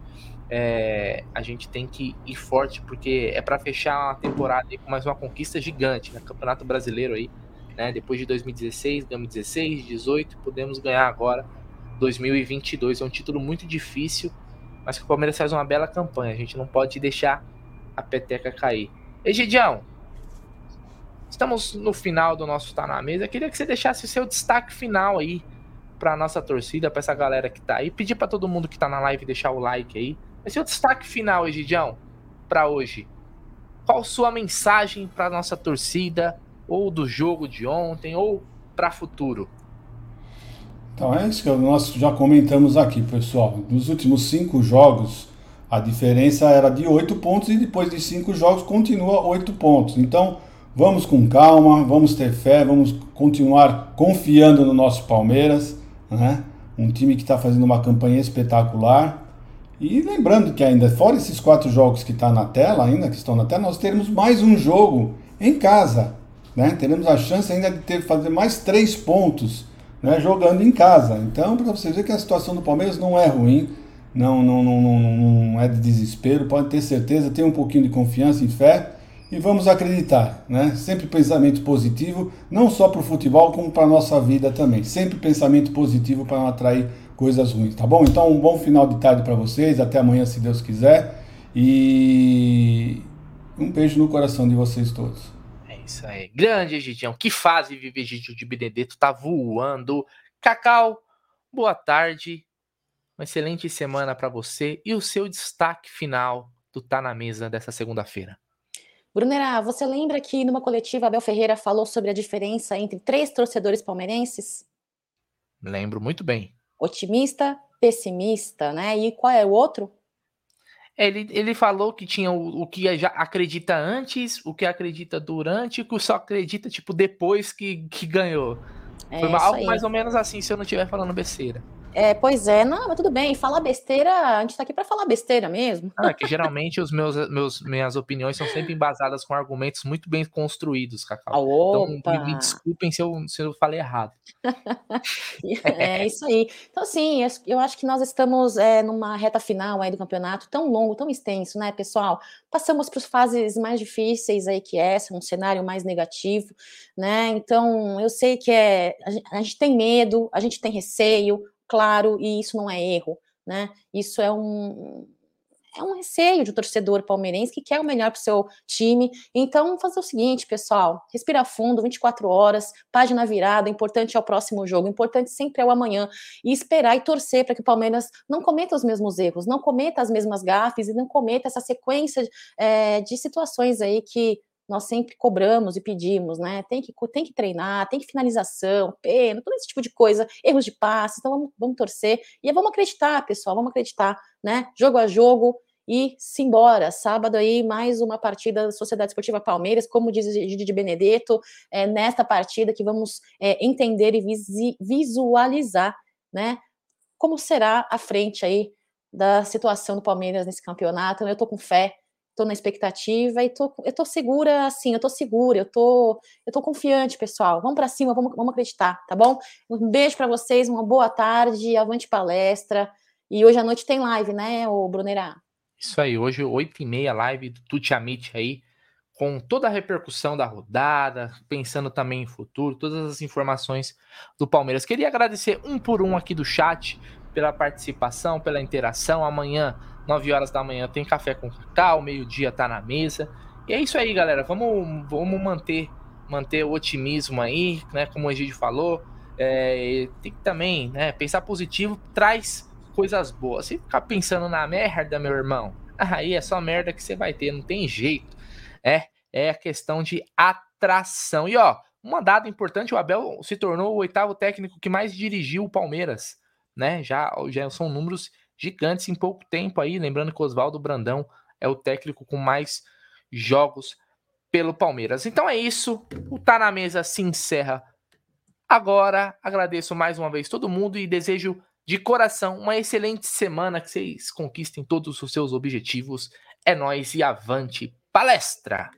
é, a gente tem que ir forte, porque é para fechar a temporada com mais uma conquista gigante, né? Campeonato Brasileiro aí, né? Depois de 2016, ganhamos 16, 18, podemos ganhar agora 2022. É um título muito difícil mas que o Palmeiras faz uma bela campanha. A gente não pode deixar a peteca cair. Egidião, estamos no final do nosso Tá na Mesa. Queria que você deixasse o seu destaque final aí para nossa torcida, para essa galera que tá aí. Pedir para todo mundo que tá na live deixar o like aí. Esse é o destaque final, Egidião, para hoje. Qual sua mensagem para nossa torcida, ou do jogo de ontem, ou para futuro? Então é isso que nós já comentamos aqui, pessoal. Nos últimos cinco jogos, a diferença era de oito pontos e depois de cinco jogos continua oito pontos. Então vamos com calma, vamos ter fé, vamos continuar confiando no nosso Palmeiras, né? Um time que está fazendo uma campanha espetacular. E lembrando que ainda, fora esses quatro jogos que está na tela, ainda que estão na tela, nós teremos mais um jogo em casa. Né? Teremos a chance ainda de ter, fazer mais três pontos né, jogando em casa. Então, para vocês verem que a situação do Palmeiras não é ruim, não, não, não, não, não é de desespero, pode ter certeza, tem um pouquinho de confiança e fé e vamos acreditar, né? Sempre pensamento positivo, não só para o futebol, como para a nossa vida também. Sempre pensamento positivo para não atrair coisas ruins, tá bom? Então, um bom final de tarde para vocês, até amanhã, se Deus quiser, e um beijo no coração de vocês todos. Isso aí. Grande Egidião. Que fase vive Egidio de Benedetto. Tá voando. Cacau, boa tarde. Uma excelente semana para você. E o seu destaque final do Tá na Mesa dessa segunda-feira. Brunera, você lembra que numa coletiva Abel Ferreira falou sobre a diferença entre três torcedores palmeirenses? Lembro muito bem. Otimista, pessimista, né? E qual é o outro? Ele, ele falou que tinha o, o que já acredita antes, o que acredita durante e o que só acredita, tipo, depois que, que ganhou. É Foi algo mais ou menos assim, se eu não estiver falando besteira. É, pois é, não, mas tudo bem. Falar besteira, a gente tá aqui para falar besteira mesmo. Ah, é que geralmente os meus, meus, minhas opiniões são sempre embasadas com argumentos muito bem construídos, Cacau. Opa. Então, me, me, desculpem se eu, se eu falei errado. é isso aí. Então, assim, eu acho que nós estamos é, numa reta final aí do campeonato tão longo, tão extenso, né, pessoal? Passamos por fases mais difíceis aí que essa, um cenário mais negativo, né? Então, eu sei que é, a gente tem medo, a gente tem receio, claro, e isso não é erro, né? Isso é um, é um receio um torcedor palmeirense que quer o melhor para o seu time. Então, fazer o seguinte, pessoal: respira fundo, 24 horas, página virada. Importante é o próximo jogo, importante sempre é o amanhã. E esperar e torcer para que o Palmeiras não cometa os mesmos erros, não cometa as mesmas gafes e não cometa essa sequência é, de situações aí que nós sempre cobramos e pedimos, né? Tem que, tem que treinar, tem que finalização, pena, todo esse tipo de coisa, erros de passe, então vamos, vamos torcer e vamos acreditar, pessoal, vamos acreditar, né? Jogo a jogo e simbora. Sábado aí, mais uma partida da Sociedade Esportiva Palmeiras, como diz Gide de Benedetto, é nesta partida que vamos é, entender e visualizar, né? Como será a frente aí da situação do Palmeiras nesse campeonato. Eu tô com fé, tô na expectativa e tô, eu tô segura, assim, eu tô segura, eu tô, eu tô confiante, pessoal. Vamos para cima, vamos, vamos acreditar, tá bom? Um beijo para vocês, uma boa tarde, avante palestra. E hoje à noite tem live, né, o Brunerá? Isso aí, hoje 8h30, live do Tuti Amit aí, com toda a repercussão da rodada, pensando também em futuro, todas as informações do Palmeiras. Queria agradecer um por um aqui do chat pela participação, pela interação. Amanhã 9 horas da manhã tem café com cacau, meio-dia tá na mesa. E é isso aí, galera. Vamos, vamos manter, manter o otimismo aí, né? Como o Egídio falou. É, tem que também, né? Pensar positivo traz coisas boas. Se ficar pensando na merda, meu irmão, aí é só merda que você vai ter, não tem jeito. É, é a questão de atração. E ó, uma dada importante, o Abel se tornou o oitavo técnico que mais dirigiu o Palmeiras, né? Já, já são números gigantes em pouco tempo aí. Lembrando que o Oswaldo Brandão é o técnico com mais jogos pelo Palmeiras. Então é isso. O Tá na Mesa se encerra agora. Agradeço mais uma vez todo mundo e desejo de coração uma excelente semana. Que vocês conquistem todos os seus objetivos. É nós e avante palestra!